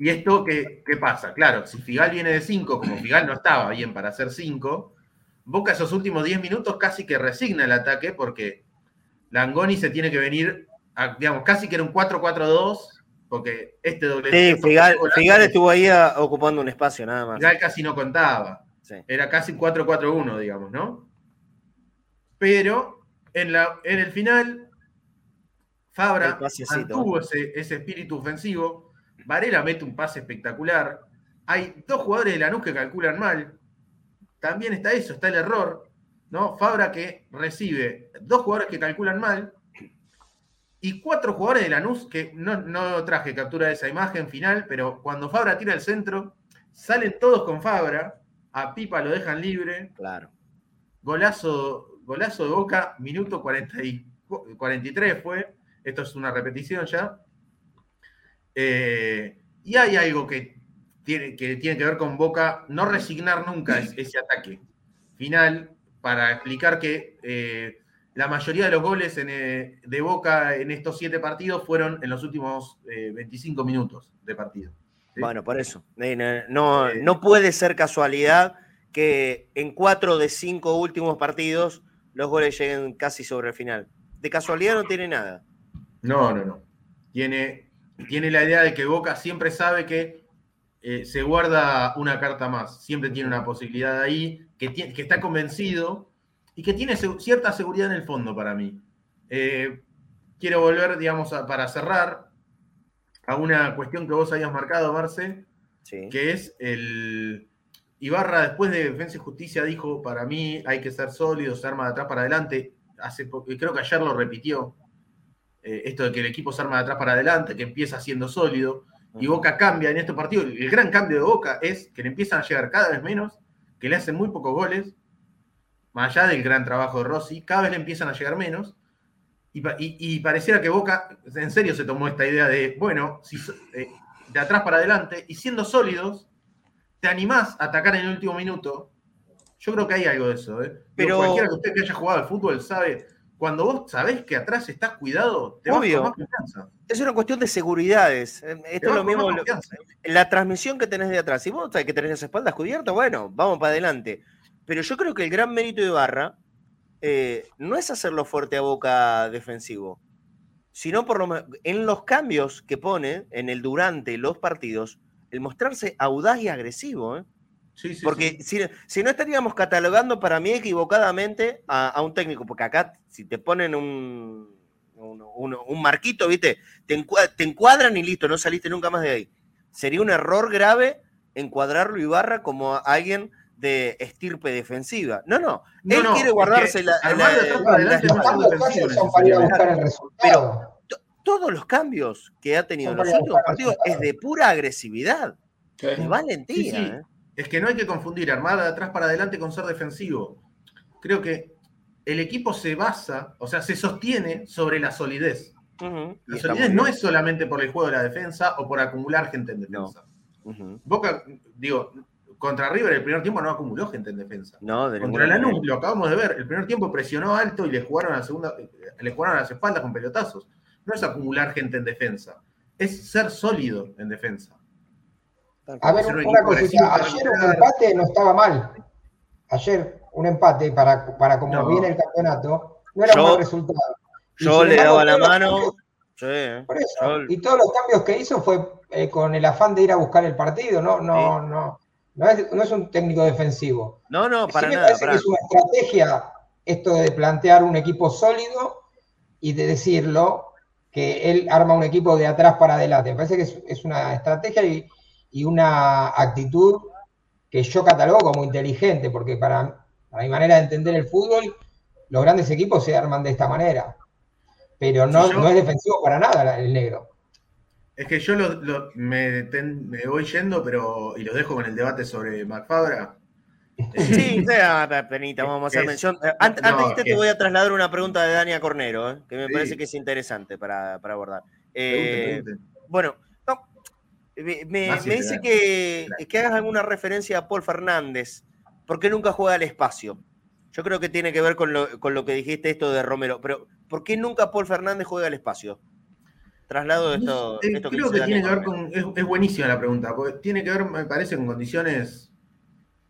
¿Y esto qué, pasa? Claro, si Figal viene de 5, como Figal no estaba bien para hacer 5, Boca esos últimos 10 minutos casi que resigna el ataque porque Langoni se tiene que venir, digamos, casi que era un 4-4-2, porque este doble. Sí, Figal, estuvo ahí ah, ocupando un espacio nada más. Figal casi no contaba. Era casi 4-4-1, digamos, ¿no? Pero en, la, en el final, Fabra mantuvo ese, ese espíritu ofensivo Varela mete un pase espectacular. Hay dos jugadores de Lanús que calculan mal. También está eso, está el error. ¿no? Fabra que recibe dos jugadores que calculan mal y cuatro jugadores de Lanús que no, no traje captura de esa imagen final, pero cuando Fabra tira el centro, salen todos con Fabra. A Pipa lo dejan libre. Claro. Golazo, golazo de Boca, minuto 43 fue. Esto es una repetición ya. Eh, y hay algo que tiene, que tiene que ver con Boca, no resignar nunca ese ataque final para explicar que eh, la mayoría de los goles eh, de Boca en estos siete partidos fueron en los últimos 25 minutos de partido. Bueno, por eso. No, no puede ser casualidad que en cuatro de cinco últimos partidos los goles lleguen casi sobre el final. De casualidad no tiene nada. No, no, no. Tiene tiene la idea de que Boca siempre sabe que eh, se guarda una carta más, siempre tiene una posibilidad ahí, que, que está convencido y que tiene cierta seguridad en el fondo para mí. Eh, quiero volver, digamos, para cerrar a una cuestión que vos habías marcado, Marce, que es el... Ibarra después de Defensa y Justicia dijo, para mí hay que ser sólido, se arma de atrás para adelante. Hace, creo que ayer lo repitió. Eh, esto de que el equipo se arma de atrás para adelante, que empieza siendo sólido, y Boca cambia en este partido. El gran cambio de Boca es que le empiezan a llegar cada vez menos, que le hacen muy pocos goles, más allá del gran trabajo de Rossi, cada vez le empiezan a llegar menos. Y, pareciera que Boca en serio se tomó esta idea de, bueno, si, eh, de atrás para adelante, y siendo sólidos, te animás a atacar en el último minuto Yo creo que hay algo de eso, ¿eh? Pero cualquiera que usted que haya jugado al fútbol sabe, cuando vos sabés que atrás estás cuidado, te Obvio. vas confianza. Es una cuestión de seguridades. Eh, esto es lo mismo. la transmisión que tenés de atrás. Si vos sabés que tenés las espaldas cubiertas, bueno, vamos para adelante. Pero yo creo que el gran mérito de Barra eh, no es hacerlo fuerte a boca defensivo, sino por lo en los cambios que pone en el durante los partidos, el mostrarse audaz y agresivo. ¿eh? Porque Si, no estaríamos catalogando para mí equivocadamente a, un técnico, porque acá si te ponen un, un, marquito, ¿viste? Te, te, encuadran y listo, no saliste nunca más de ahí. Sería un error grave encuadrarlo Ibarra como alguien de estirpe defensiva. No, no, él quiere guardarse la, Pero todos los cambios que ha tenido en los últimos partidos es de pura agresividad, de valentía. ¿eh? Es que no hay que confundir armada de atrás para adelante con ser defensivo. Creo que el equipo se basa, o sea, se sostiene sobre la solidez. La solidez no es solamente por el juego de la defensa o por acumular gente en defensa. Boca, digo, contra River el primer tiempo no acumuló gente en defensa. No, de Contra Lanús, lo acabamos de ver, el primer tiempo presionó alto y le jugaron a la segunda, le jugaron a las espaldas con pelotazos. No es acumular gente en defensa, es ser sólido en defensa. A ver, una cosita, ayer un empate no estaba mal. Ayer un empate para, para como viene el campeonato, no era un mal resultado. yo le daba la mano. por eso. Y todos los cambios que hizo fue eh, con el afán de ir a buscar el partido, no, no, no. No es, no es, un técnico defensivo. No, no, para sí me nada. Parece que es una estrategia esto de plantear un equipo sólido y de decirlo que él arma un equipo de atrás para adelante. Me parece que es, es una estrategia y, y una actitud que yo catalogo como inteligente, porque para, mi manera de entender el fútbol, los grandes equipos se arman de esta manera. Pero no, no es defensivo para nada el negro. Es que yo me, voy yendo, pero y los dejo con el debate sobre McFabra. Sí, sea, Penita, vamos a hacer mención. Eh, antes, de te voy a trasladar una pregunta de Dania Cornero, eh, que me parece que es interesante para, abordar. Eh, bueno, me, dice que, que, hagas alguna referencia a Paul Fernández, porque nunca juega al espacio. Yo creo que tiene que ver con lo, que dijiste esto de Romero, pero ¿por qué nunca Paul Fernández juega al espacio? Traslado esto. esto creo que, tiene que ver con. Es, buenísima la pregunta, porque tiene que ver, me parece, con condiciones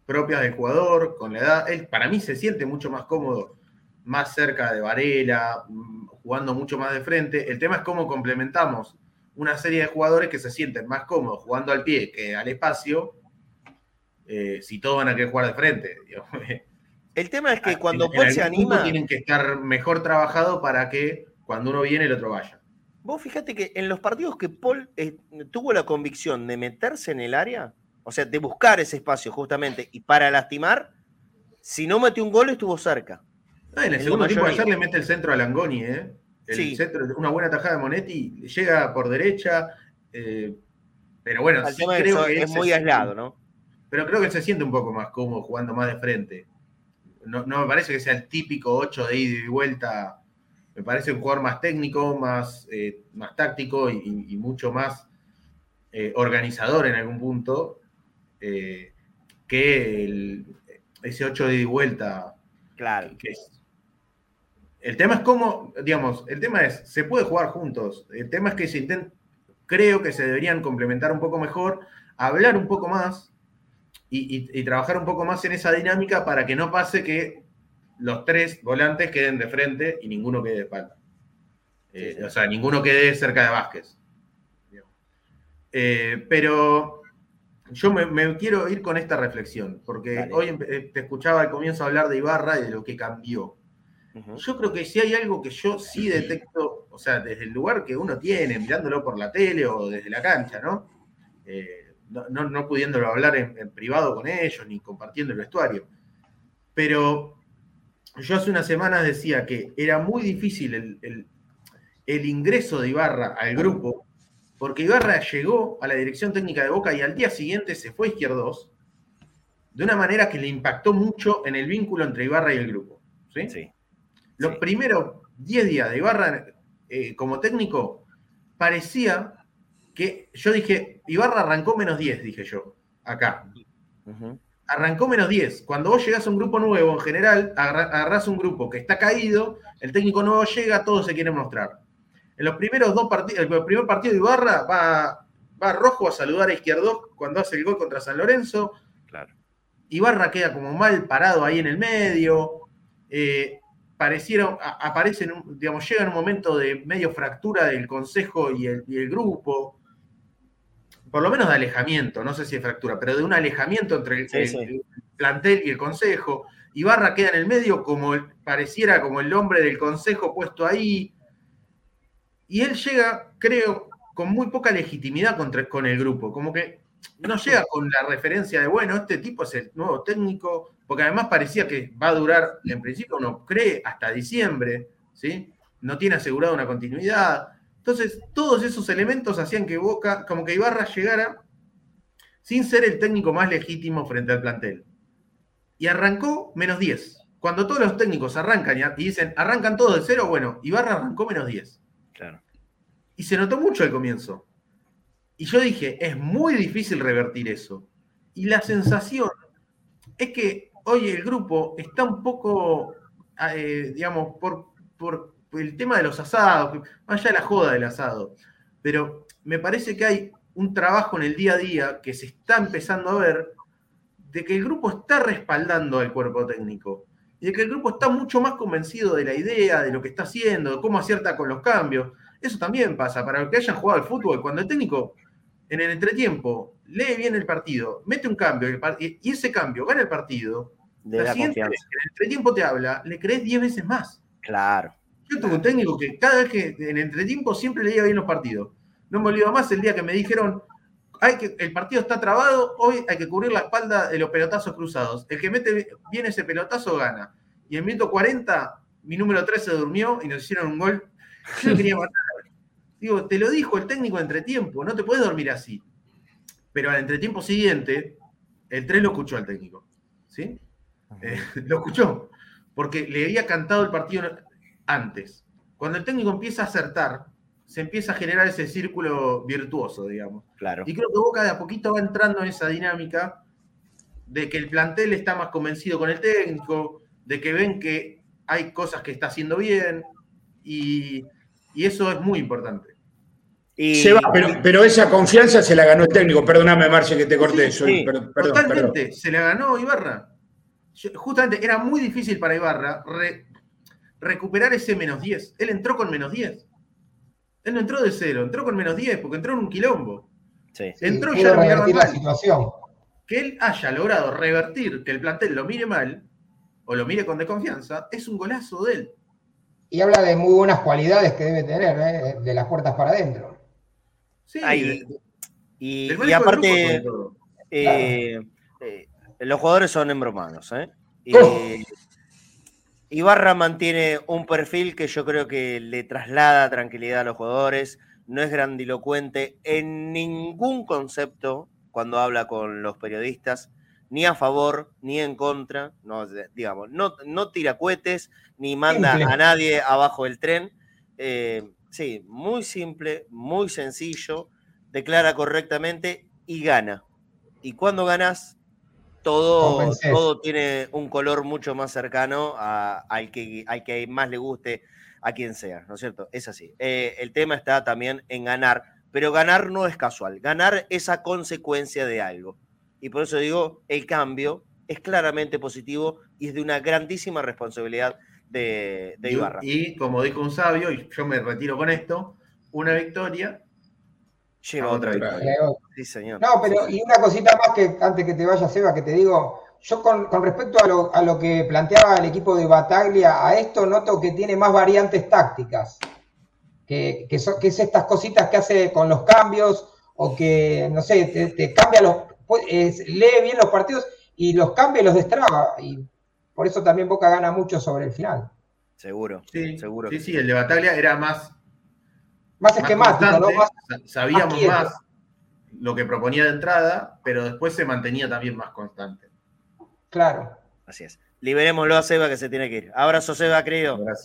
propias del jugador, con la edad. Él, para mí, se siente mucho más cómodo, más cerca de Varela, mm, jugando mucho más de frente. El tema es cómo complementamos una serie de jugadores que se sienten más cómodos jugando al pie que al espacio, eh, si todos van a querer jugar de frente. El tema es que ah, cuando Paul se anima. Tienen que estar mejor trabajados para que cuando uno viene el otro vaya. Vos fíjate que en los partidos que Paul eh, tuvo la convicción de meterse en el área, o sea, de buscar ese espacio justamente, y para lastimar, si no metió un gol estuvo cerca. Ah, en el segundo tiempo de ayer le mete el centro a Langoni, ¿eh? Una buena tajada de Monetti, llega por derecha, eh, pero bueno, creo que es muy aislado, ¿no? Pero creo que él se siente un poco más cómodo jugando más de frente. No, me parece que sea el típico 8 de ida y vuelta. Me parece un jugador más técnico, más, eh, más táctico y, mucho más eh, organizador en algún punto que ese 8 de ida y vuelta. Claro. Que es, el tema es cómo, digamos, el tema es, se puede jugar juntos. El tema es que se intenta, creo que se deberían complementar un poco mejor, hablar un poco más y, trabajar un poco más en esa dinámica para que no pase que los tres volantes queden de frente y ninguno quede de espalda. Eh, o sea, ninguno quede cerca de Vázquez. Eh, pero yo me, quiero ir con esta reflexión, porque hoy te escuchaba al comienzo hablar de Ibarra y de lo que cambió. Yo creo que si hay algo que yo sí detecto, o sea, desde el lugar que uno tiene, mirándolo por la tele o desde la cancha, ¿no? Eh, no, pudiéndolo hablar en, privado con ellos ni compartiendo el vestuario. Pero yo hace unas semanas decía que era muy difícil el, el ingreso de Ibarra al grupo, porque Ibarra llegó a la dirección técnica de Boca y al día siguiente se fue a Izquierdos, de una manera que le impactó mucho en el vínculo entre Ibarra y el grupo. ¿sí? sí. Los primeros 10 días de Ibarra eh, como técnico, parecía que yo dije, Ibarra arrancó menos 10, dije yo, acá. arrancó menos 10. Cuando vos llegás a un grupo nuevo, en general, agarrás un grupo que está caído, el técnico nuevo llega, todos se quieren mostrar. En los primeros dos partidos, el primer partido de Ibarra va, va rojo a saludar a Izquierdo cuando hace el gol contra San Lorenzo. Claro. Ibarra queda como mal parado ahí en el medio. Eh, parecieron, aparecen, digamos, llega en un momento de medio fractura del consejo y el, grupo, por lo menos de alejamiento, no sé si es fractura, pero de un alejamiento entre el, plantel y el consejo. Ibarra queda en el medio como pareciera como el hombre del consejo puesto ahí. Y él llega, creo, con muy poca legitimidad contra, con el grupo, como que no llega con la referencia de, bueno, este tipo es el nuevo técnico, porque además parecía que va a durar, en principio uno cree, hasta diciembre, ¿sí? No tiene asegurada una continuidad. Entonces, todos esos elementos hacían que Boca, como que Ibarra llegara sin ser el técnico más legítimo frente al plantel. Y arrancó menos 10. Cuando todos los técnicos arrancan y dicen, arrancan todos de cero, bueno, Ibarra arrancó menos 10. Claro. Y se notó mucho al comienzo. Y yo dije, es muy difícil revertir eso. Y la sensación es que hoy el grupo está un poco, eh, digamos, por, por, el tema de los asados, más allá de la joda del asado, pero me parece que hay un trabajo en el día a día que se está empezando a ver de que el grupo está respaldando al cuerpo técnico y de que el grupo está mucho más convencido de la idea, de lo que está haciendo, de cómo acierta con los cambios. Eso también pasa para los que hayan jugado al fútbol, cuando el técnico en el entretiempo, lee bien el partido, mete un cambio y ese cambio gana el partido, de la, siguiente en el entretiempo te habla, le crees 10 veces más. Claro. Yo tuve un técnico que cada vez que en el entretiempo siempre leía bien los partidos. No me olvido más el día que me dijeron, hay que, el partido está trabado, hoy hay que cubrir la espalda de los pelotazos cruzados. El que mete bien ese pelotazo gana. Y en minuto 40, mi número 3 se durmió y nos hicieron un gol. Yo quería matar. Digo, te lo dijo el técnico entretiempo, no te puedes dormir así. Pero al entretiempo siguiente, el 3 lo escuchó al técnico. ¿Sí? Eh, lo escuchó. Porque le había cantado el partido antes. Cuando el técnico empieza a acertar, se empieza a generar ese círculo virtuoso, digamos. Claro. Y creo que Boca de a poquito va entrando en esa dinámica de que el plantel está más convencido con el técnico, de que ven que hay cosas que está haciendo bien, y, y eso es muy importante se va, pero, esa confianza se la ganó el técnico. Perdóname, Marce, que te corté. totalmente, se la ganó Ibarra. Justamente era muy difícil para Ibarra recuperar ese menos 10. Él entró con menos 10. Él no entró de cero, entró con menos 10 porque entró en un quilombo. Entró ya la situación. Que él haya logrado revertir que el plantel lo mire mal o lo mire con desconfianza, es un golazo de él. Y habla de muy buenas cualidades que debe tener, ¿eh? de las puertas para adentro. Y, aparte, eh, eh, los jugadores son embromados. ¿eh? Ibarra mantiene un perfil que yo creo que le traslada tranquilidad a los jugadores. No es grandilocuente en ningún concepto cuando habla con los periodistas, ni a favor ni en contra. No, digamos, no, no tira cohetes ni manda a nadie abajo del tren. Sí, muy simple, muy sencillo, declara correctamente y gana. Y cuando ganas, todo, todo tiene un color mucho más cercano al, que, al que más le guste a quien sea, ¿no es cierto? Es así. Eh, el tema está también en ganar, pero ganar no es casual, ganar es a consecuencia de algo. Y por eso digo, el cambio es claramente positivo y es de una grandísima responsabilidad de, Ibarra. Y, como dijo un sabio, y yo me retiro con esto, una victoria lleva otra victoria. Sí, señor. No, pero y una cosita más que antes que te vaya, Seba, que te digo, yo con, respecto a lo, que planteaba el equipo de Bataglia, a esto noto que tiene más variantes tácticas, que, que, que es estas cositas que hace con los cambios, o que, no sé, te, cambia los, lee bien los partidos y los cambia y los destraba. Y por eso también Boca gana mucho sobre el final. Seguro, sí, seguro. Sí, sí, el de Bataglia era más. Más esquemático, ¿no? sabíamos más, lo que proponía de entrada, pero después se mantenía también más constante. Claro. Así es. Liberémoslo a Seba que se tiene que ir. Abrazo, Seba. Gracias,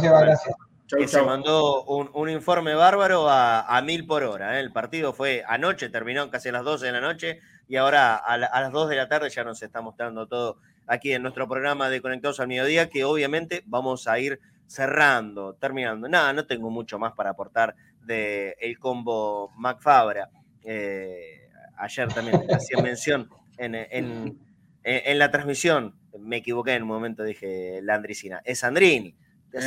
Seba, gracias. que se mandó un, informe bárbaro a, mil por hora. ¿eh? El partido fue anoche, terminó casi a las 12 de la noche y ahora a, las 2 de la tarde ya nos está mostrando todo aquí en nuestro programa de Conectados al Mediodía, que obviamente vamos a ir cerrando, terminando. Nada, no tengo mucho más para aportar del el combo McFabra. Eh, ayer también hacía mención en, en, la transmisión, me equivoqué en un momento, dije Landricina, es Andrini. Te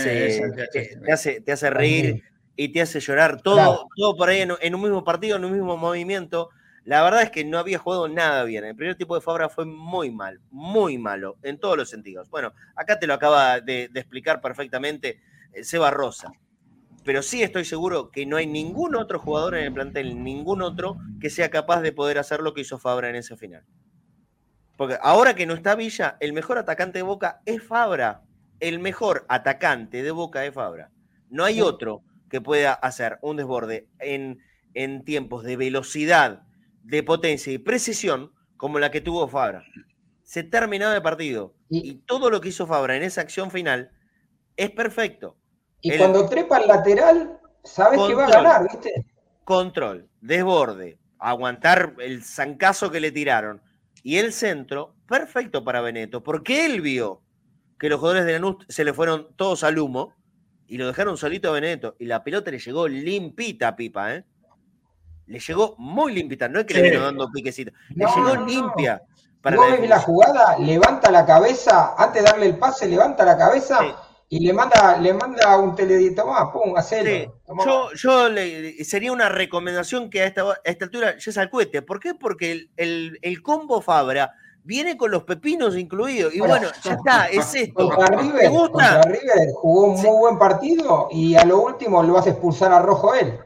hace, te hace, reír y te hace llorar todo, todo por ahí en, un mismo partido, en un mismo movimiento. La verdad es que no había jugado nada bien. El primer tipo de Fabra fue muy mal, muy malo, en todos los sentidos. Bueno, acá te lo acaba de, de explicar perfectamente eh, Seba Rosa pero sí estoy seguro que no hay ningún otro jugador en el plantel, ningún otro que sea capaz de poder hacer lo que hizo Fabra en ese final. Porque ahora que no está Villa, el mejor atacante de Boca es Fabra. El mejor atacante de Boca es Fabra. No hay otro que pueda hacer un desborde en, en tiempos de velocidad, de potencia y precisión como la que tuvo Fabra. Se terminaba el partido y todo lo que hizo Fabra en esa acción final es perfecto y cuando trepa al lateral, sabes que va a ganar, ¿viste? Control, desborde, aguantar el zancazo que le tiraron. Y el centro, perfecto para Beneto, porque él vio que los jugadores de Lanús se le fueron todos al humo y lo dejaron solito a Beneto. Y la pelota le llegó limpita a Pipa, ¿eh? Le llegó muy limpita, no es que le vino dando piquecito, le llegó limpia. Para la, la jugada, levanta la cabeza, antes de darle el pase, levanta la cabeza y le manda, le manda un teledito más, pum, hacelo. Yo, yo le, sería una recomendación que a esta, esta altura ya se acuete. ¿Por qué? Porque el, el, combo Fabra viene con los pepinos incluidos. Y bueno, ya está, es esto. River, gusta? jugó un muy buen partido y a lo último lo vas a expulsar a Rojo él.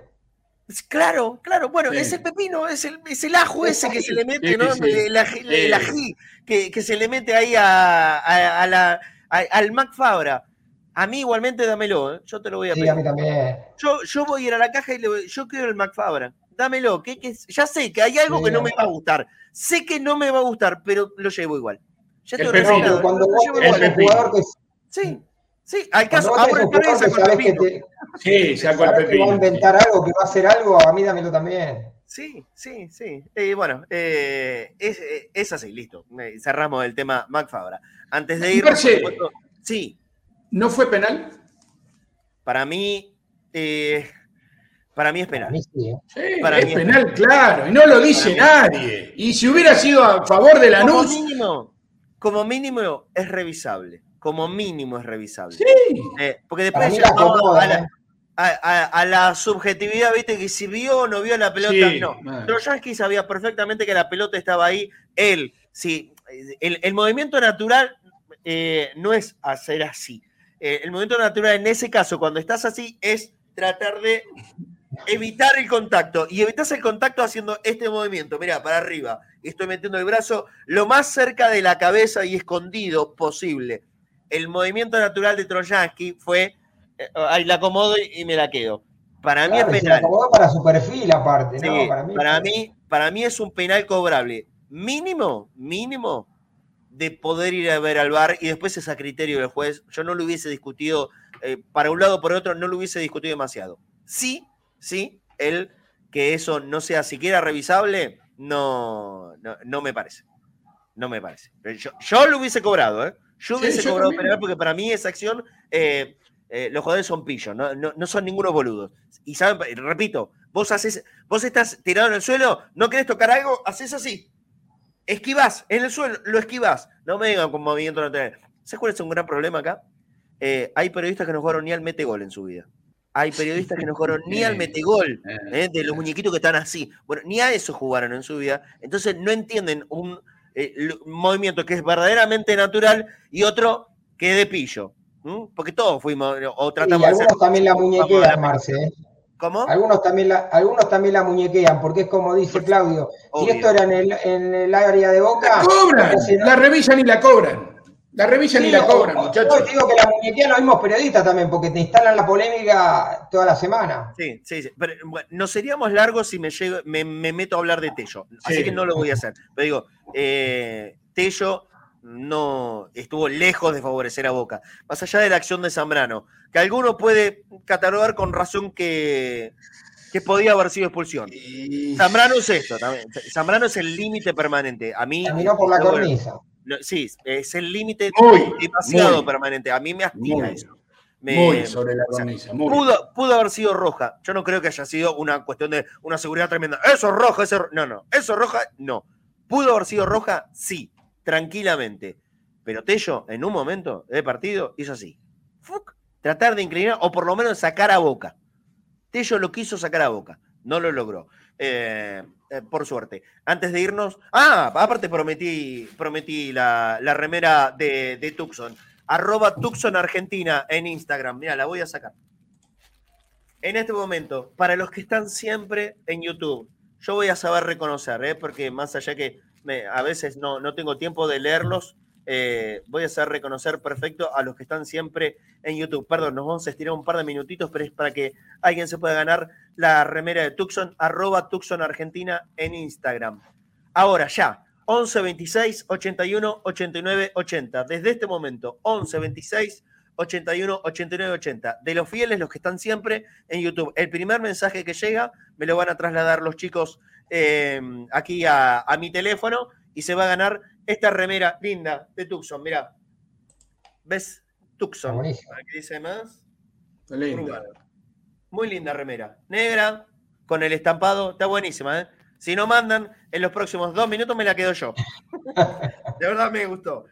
Claro, claro. Bueno, ese pepino es el, es el ajo ese que se le mete, ¿no? El, ají que, que, se le mete ahí a, a, la, al Mac Fabra. A mí igualmente dámelo, ¿eh? yo te lo voy a pedir. Sí, a mí también. Yo, yo voy a ir a la caja y le voy, yo quiero el McFabra. Dámelo, que, que, ya sé que hay algo que no me va a gustar. Sé que no me va a gustar, pero lo llevo igual. Ya estoy resignado. Cuando vos el jugador que Sí, sí, hay y saco el pepino. Sí, saco el pepino. va a inventar algo, que va a hacer algo, a mí dámelo también. Sí, sí, sí. Eh, bueno, eh, es, es, así, listo. Cerramos el tema McFabra. Antes de ir, sí. ¿No fue penal? Para mí, eh, para mí es penal. Sí, es, penal, claro, y no lo dice nadie. Y si hubiera sido a favor de la como mínimo, como mínimo es revisable. Como mínimo es revisable. Sí. Eh, porque después ya ¿eh? a, la, subjetividad, viste, que si vio o no vio la pelota, no. Pero Yankee sabía perfectamente que la pelota estaba ahí. Él, sí. El, movimiento natural no es hacer así. Eh, el movimiento natural en ese caso, cuando estás así, es tratar de evitar el contacto. Y evitas el contacto haciendo este movimiento. Mira, para arriba. Estoy metiendo el brazo lo más cerca de la cabeza y escondido posible. El movimiento natural de Trojansky fue, eh, ahí la acomodo y me la quedo. Para mí es penal. para su perfil aparte. para, mí, para mí es un penal cobrable. Mínimo, mínimo, de poder ir a ver al bar y después es a criterio del juez. Yo no lo hubiese discutido eh, para un lado o por otro, no lo hubiese discutido demasiado. Sí, sí, el que eso no sea siquiera revisable, no, no, me parece. No me parece. Yo, lo hubiese cobrado, ¿eh? Yo hubiese cobrado penal porque para mí esa acción, eh, eh, los jugadores son pillos, no, no, son ninguno boludos. Y saben, repito, vos haces, vos estás tirado en el suelo, no querés tocar algo, haces así esquivas en el suelo, lo esquivas. No me digan con movimiento natural. ¿Sabes cuál es un gran problema acá? Eh, hay periodistas que no jugaron ni al metegol en su vida. Hay periodistas que no jugaron ni al metegol, eh, de los muñequitos que están así. Bueno, ni a eso jugaron en su vida. Entonces no entienden un, eh, movimiento que es verdaderamente natural y otro que es de pillo. Porque todos fuimos o tratamos y algunos también la muñequean, Marce. ¿Cómo? Algunos también, la, algunos también la muñequean, porque es como dice Claudio, si esto era en el, en el área de Boca... ¡La cobran! La revisan y la cobran. La revisan y la cobran, muchachos. Yo digo que la muñequean los mismos periodistas también, porque te instalan la polémica toda la semana. Sí, sí, sí. Pero, bueno, no seríamos largos si me, me, me, meto a hablar de Tello. Así que no lo voy a hacer. Pero digo, eh, Tello no estuvo lejos de favorecer a Boca. Más allá de la acción de Zambrano, que alguno puede catalogar con razón que, que podía haber sido expulsión. Zambrano es esto también. Zambrano es el límite permanente. A mí. Caminó por la cornisa. sí, es el límite demasiado permanente. A mí me hastía eso. muy sobre la cornisa. Pudo, pudo, haber sido roja. Yo no creo que haya sido una cuestión de una seguridad tremenda. Eso es roja, eso. No, no. Eso es roja, no. ¿Pudo haber sido roja? Sí, tranquilamente. Pero Tello, en un momento de partido, hizo así. tratar de inclinar o por lo menos sacar a boca. Tello lo quiso sacar a boca. No lo logró. Eh, eh, por suerte. Antes de irnos. Ah, aparte prometí, prometí la, remera de, de, Tucson. Arroba Tucson Argentina en Instagram. Mira, la voy a sacar. En este momento, para los que están siempre en YouTube, yo voy a saber reconocer, ¿eh? porque más allá que a veces no, no tengo tiempo de leerlos, eh, voy a hacer reconocer perfecto a los que están siempre en YouTube. Perdón, nos vamos a estirar un par de minutitos, pero es para que alguien se pueda ganar la remera de Tucson, arroba Tucson Argentina en Instagram. Ahora ya, 11 26 81 89 80. Desde este momento, 11 26 81 89 80. De los fieles, los que están siempre en YouTube. El primer mensaje que llega me lo van a trasladar los chicos eh, aquí a, a mi teléfono y se va a ganar esta remera linda de Tucson, mira. ¿Ves? Tucson. ¿Qué dice más? Muy linda remera. Negra, con el estampado. Está buenísima, ¿eh? Si no mandan, en los próximos dos minutos me la quedo yo. de verdad me gustó.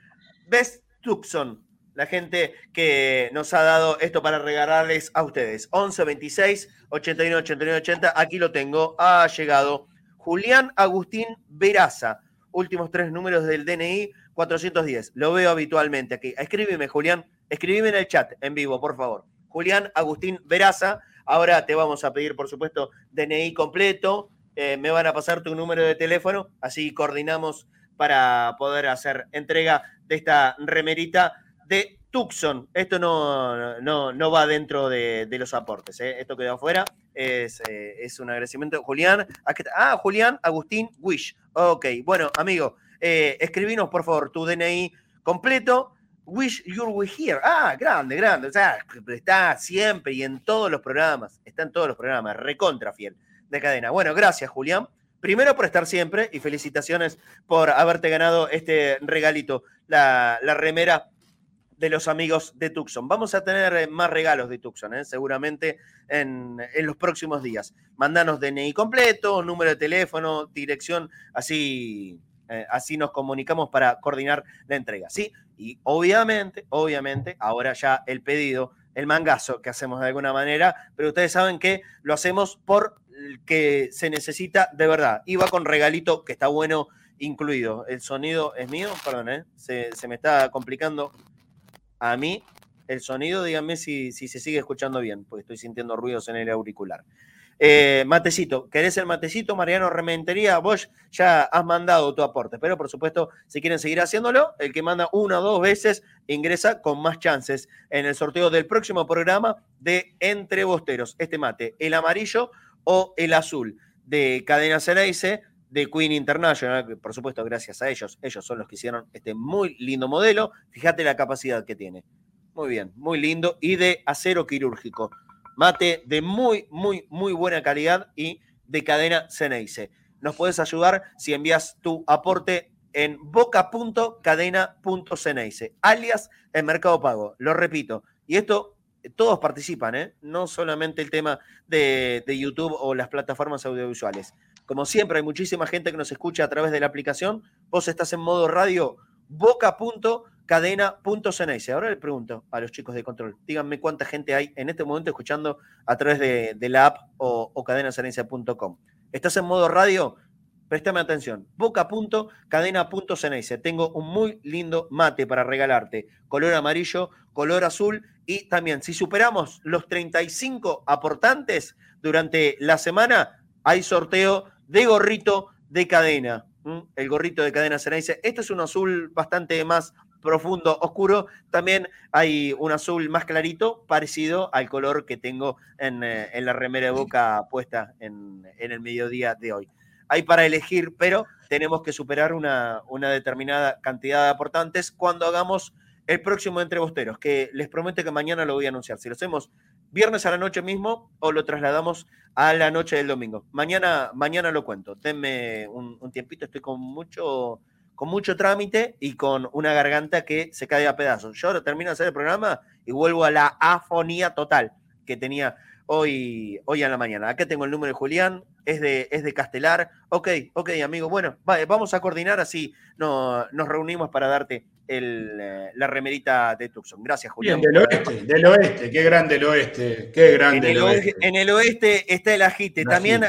¿Ves? Tucson. La gente que nos ha dado esto para regalarles a ustedes. 11 26 81 89 80. Aquí lo tengo. Ha llegado Julián Agustín Veraza últimos tres números del DNI 410. Lo veo habitualmente aquí. Escríbeme, Julián. Escríbeme en el chat, en vivo, por favor. Julián Agustín Veraza. Ahora te vamos a pedir, por supuesto, DNI completo. Eh, me van a pasar tu número de teléfono, así coordinamos para poder hacer entrega de esta remerita de Tucson. Esto no, no, no va dentro de, los aportes, ¿eh? esto quedó afuera. Es, eh, es, un agradecimiento. Julián, ah, Julián Agustín Wish. Ok, bueno, amigo, eh, escribinos por favor tu DNI completo. Wish you're here. Ah, grande, grande. O sea, está siempre y en todos los programas. Está en todos los programas. Recontra fiel de cadena. Bueno, gracias, Julián. Primero por estar siempre y felicitaciones por haberte ganado este regalito, la, la remera de los amigos de Tucson. Vamos a tener eh, más regalos de Tucson, ¿eh? seguramente en, los próximos días. Mandanos DNI completo, número de teléfono, dirección, así, eh, así nos comunicamos para coordinar la entrega. Sí, y obviamente, obviamente, ahora ya el pedido, el mangazo que hacemos de alguna manera, pero ustedes saben que lo hacemos por que se necesita de verdad. Va con regalito que está bueno incluido. El sonido es mío, perdón, se, se me está complicando a mí el sonido, díganme si, si se sigue escuchando bien, porque estoy sintiendo ruidos en el auricular. Eh, matecito, ¿querés el matecito, Mariano Rementería? Vos ya has mandado tu aporte, pero por supuesto, si quieren seguir haciéndolo, el que manda una o dos veces ingresa con más chances en el sorteo del próximo programa de Entre Bosteros. Este mate, el amarillo o el azul de Cadena Ceneice de Queen International, por supuesto gracias a ellos, ellos son los que hicieron este muy lindo modelo, fíjate la capacidad que tiene. Muy bien, muy lindo y de acero quirúrgico. Mate de muy, muy, muy buena calidad y de cadena Ceneice. Nos puedes ayudar si envías tu aporte en boca.cadena.ceneice, alias en Mercado Pago. Lo repito. Y esto, todos participan, ¿eh? no solamente el tema de YouTube o las plataformas audiovisuales. Como siempre, hay muchísima gente que nos escucha a través de la aplicación. Vos estás en modo radio boca.cadena.ceneice. Ahora le pregunto a los chicos de control, díganme cuánta gente hay en este momento escuchando a través de, la app o, o. ¿Estás en modo radio? Préstame atención. Boca.cadena.ceneice. Tengo un muy lindo mate para regalarte. Color amarillo, color azul y también si superamos los 35 aportantes durante la semana, hay sorteo de gorrito de cadena. El gorrito de cadena Ceneice. Este es un azul bastante más profundo, oscuro. También hay un azul más clarito, parecido al color que tengo en, eh, la remera de boca puesta en, el mediodía de hoy. Hay para elegir, pero tenemos que superar una, una determinada cantidad de aportantes cuando hagamos el próximo Entre Bosteros, que les prometo que mañana lo voy a anunciar. Si lo hacemos viernes a la noche mismo o lo trasladamos a la noche del domingo. Mañana, mañana lo cuento. Denme un, tiempito, estoy con mucho, con mucho trámite y con una garganta que se cae a pedazos. Yo ahora termino de hacer el programa y vuelvo a la afonía total que tenía hoy, hoy en la mañana. Acá tengo el número de Julián, es de, es de Castelar. Ok, ok, amigo. Bueno, vamos a coordinar así. No, nos reunimos para darte el, eh, la remerita de Tucson. Gracias, Julián. del oeste, del oeste, qué grande el oeste, qué grande en el, oeste. En el oeste está el ajite. También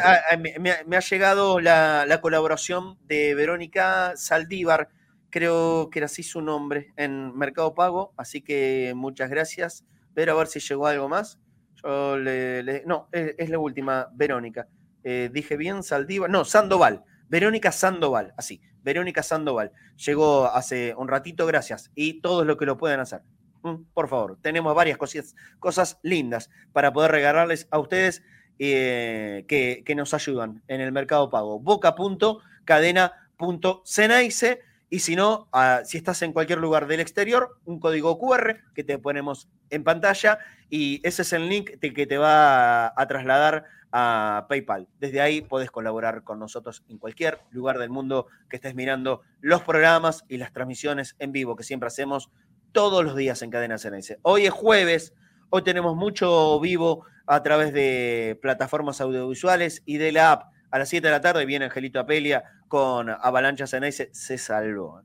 me, ha llegado la, colaboración de Verónica Saldívar, creo que era así su nombre, en Mercado Pago, así que muchas gracias. Ver a ver si llegó algo más. Yo le, no, es, la última, Verónica. Eh, dije bien, Saldívar, no, Sandoval. Verónica Sandoval, así. Verónica Sandoval. Llegó hace un ratito, gracias. Y todos los que lo puedan hacer. Mm, por favor, tenemos varias cosas, cosas lindas para poder regalarles a ustedes eh, que, nos ayudan en el mercado pago. Boca.cadena.cenaice. Y si no, ah, si estás en cualquier lugar del exterior, un código QR que te ponemos en pantalla y ese es el link que te va a trasladar a PayPal. Desde ahí podés colaborar con nosotros en cualquier lugar del mundo que estés mirando los programas y las transmisiones en vivo que siempre hacemos todos los días en Cadena CNS. Hoy es jueves, hoy tenemos mucho vivo a través de plataformas audiovisuales y de la app. A las 7 de la tarde viene Angelito Apelia con Avalancha CNS. Se salvó.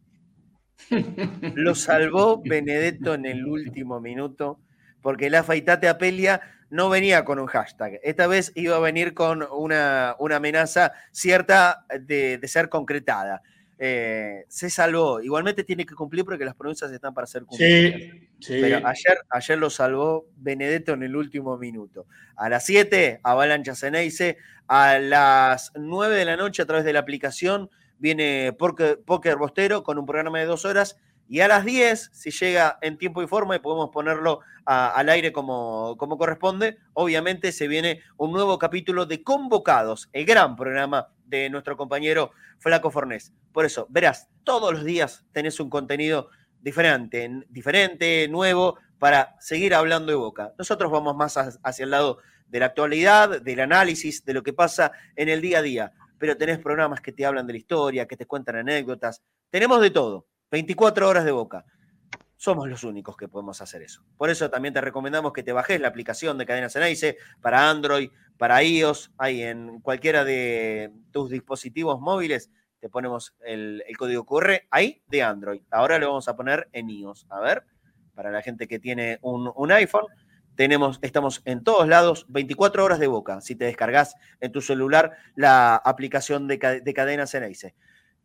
Lo salvó Benedetto en el último minuto porque la Faitate Apelia no venía con un hashtag. Esta vez iba a venir con una, amenaza cierta de, ser concretada. Eh, se salvó. Igualmente tiene que cumplir porque las provincias están para ser cumplidas. Sí, Pero ayer, ayer lo salvó Benedetto en el último minuto. A las 7, Avalancha Ceneice. A las 9 de la noche, a través de la aplicación, viene Poker Bostero con un programa de dos horas y a las 10, si llega en tiempo y forma y podemos ponerlo al aire como, corresponde, obviamente se viene un nuevo capítulo de Convocados, el gran programa de nuestro compañero Flaco Fornés. Por eso, verás, todos los días tenés un contenido diferente, diferente, nuevo, para seguir hablando de Boca. Nosotros vamos más hacia el lado de la actualidad, del análisis, de lo que pasa en el día a día, pero tenés programas que te hablan de la historia, que te cuentan anécdotas, tenemos de todo. 24 horas de boca. Somos los únicos que podemos hacer eso. Por eso también te recomendamos que te bajes la aplicación de Cadena Ceneice para Android, para iOS, ahí en cualquiera de tus dispositivos móviles. Te ponemos el, código QR ahí de Android. Ahora lo vamos a poner en iOS. A ver, para la gente que tiene un, iPhone, tenemos, estamos en todos lados, 24 horas de boca, si te descargas en tu celular la aplicación de, de Cadena Ceneice.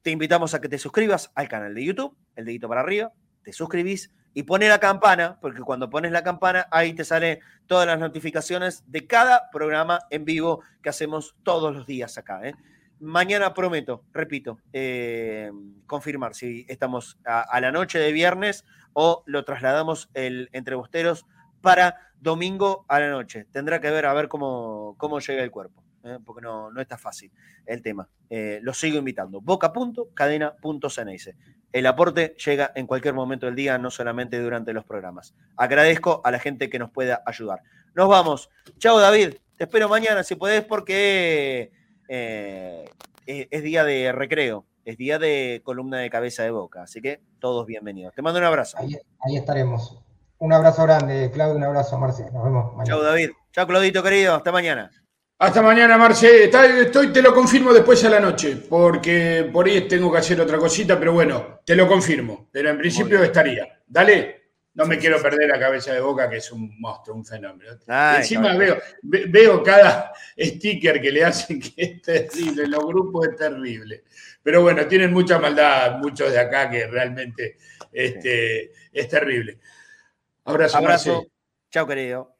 Te invitamos a que te suscribas al canal de YouTube, el dedito para arriba, te suscribís y pone la campana, porque cuando pones la campana, ahí te salen todas las notificaciones de cada programa en vivo que hacemos todos los días acá. ¿eh? Mañana prometo, repito, eh, confirmar si estamos a, la noche de viernes o lo trasladamos el entre bosteros para domingo a la noche. Tendrá que ver a ver cómo, cómo llega el cuerpo. ¿Eh? porque no, no está fácil el tema. Eh, lo sigo invitando. Boca.cadena.ceneice. El aporte llega en cualquier momento del día, no solamente durante los programas. Agradezco a la gente que nos pueda ayudar. Nos vamos. Chao, David. Te espero mañana si podés, porque eh, es día de recreo, es día de columna de cabeza de boca. Así que todos bienvenidos. Te mando un abrazo. Ahí, estaremos. Un abrazo grande, Claudio. Un abrazo, Marce. Nos vemos mañana. Chao, David. Chao, Claudito, querido. Hasta mañana. Hasta mañana, Marce. Estoy, te lo confirmo después a la noche, porque por ahí tengo que hacer otra cosita, pero bueno, te lo confirmo. Pero en principio estaría. Dale. No me quiero perder la cabeza de boca, que es un monstruo, un fenómeno. Encima veo, veo cada sticker que le hacen que es terrible, los grupos es terrible. Pero bueno, tienen mucha maldad, muchos de acá que realmente este, es terrible. Abrazo, Abrazo. Chao, querido.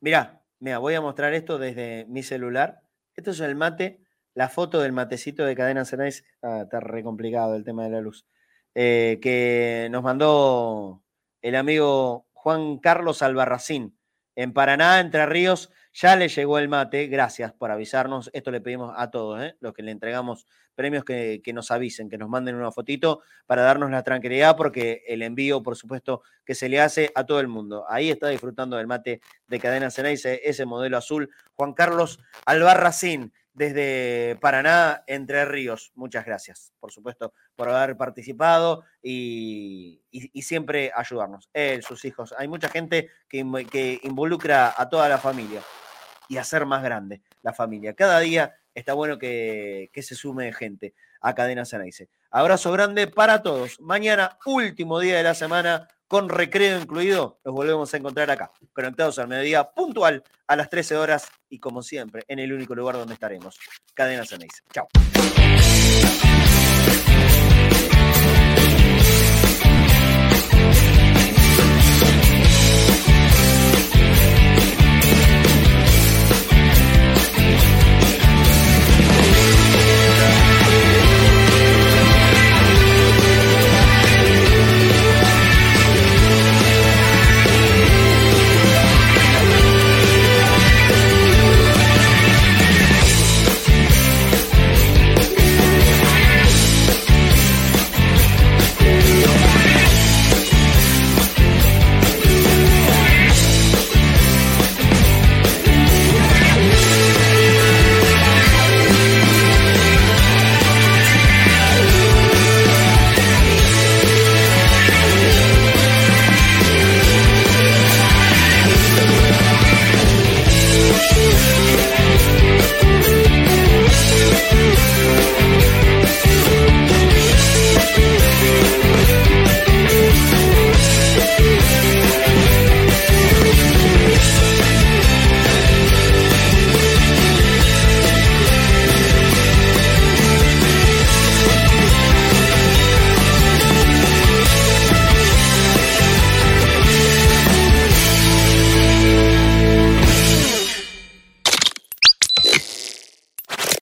Mirá, Mira, voy a mostrar esto desde mi celular. Esto es el mate, la foto del matecito de Cadena Cenais. Ah, está re complicado el tema de la luz. Eh, que nos mandó el amigo Juan Carlos Albarracín. En Paraná, Entre Ríos, ya le llegó el mate. Gracias por avisarnos. Esto le pedimos a todos, ¿eh? los que le entregamos premios, que, nos avisen, que nos manden una fotito para darnos la tranquilidad, porque el envío, por supuesto, que se le hace a todo el mundo. Ahí está disfrutando del mate de Cadena Ceneice, ese modelo azul. Juan Carlos Albarracín desde Paraná, Entre Ríos. Muchas gracias, por supuesto, por haber participado y, siempre ayudarnos. Él, sus hijos. Hay mucha gente que, que, involucra a toda la familia y hacer más grande la familia. Cada día está bueno que, se sume gente a Cadena Ceneice. Abrazo grande para todos. Mañana, último día de la semana, con recreo incluido, nos volvemos a encontrar acá, conectados al mediodía puntual a las 13 horas y como siempre, en el único lugar donde estaremos, Cadena Ceneice. Chao.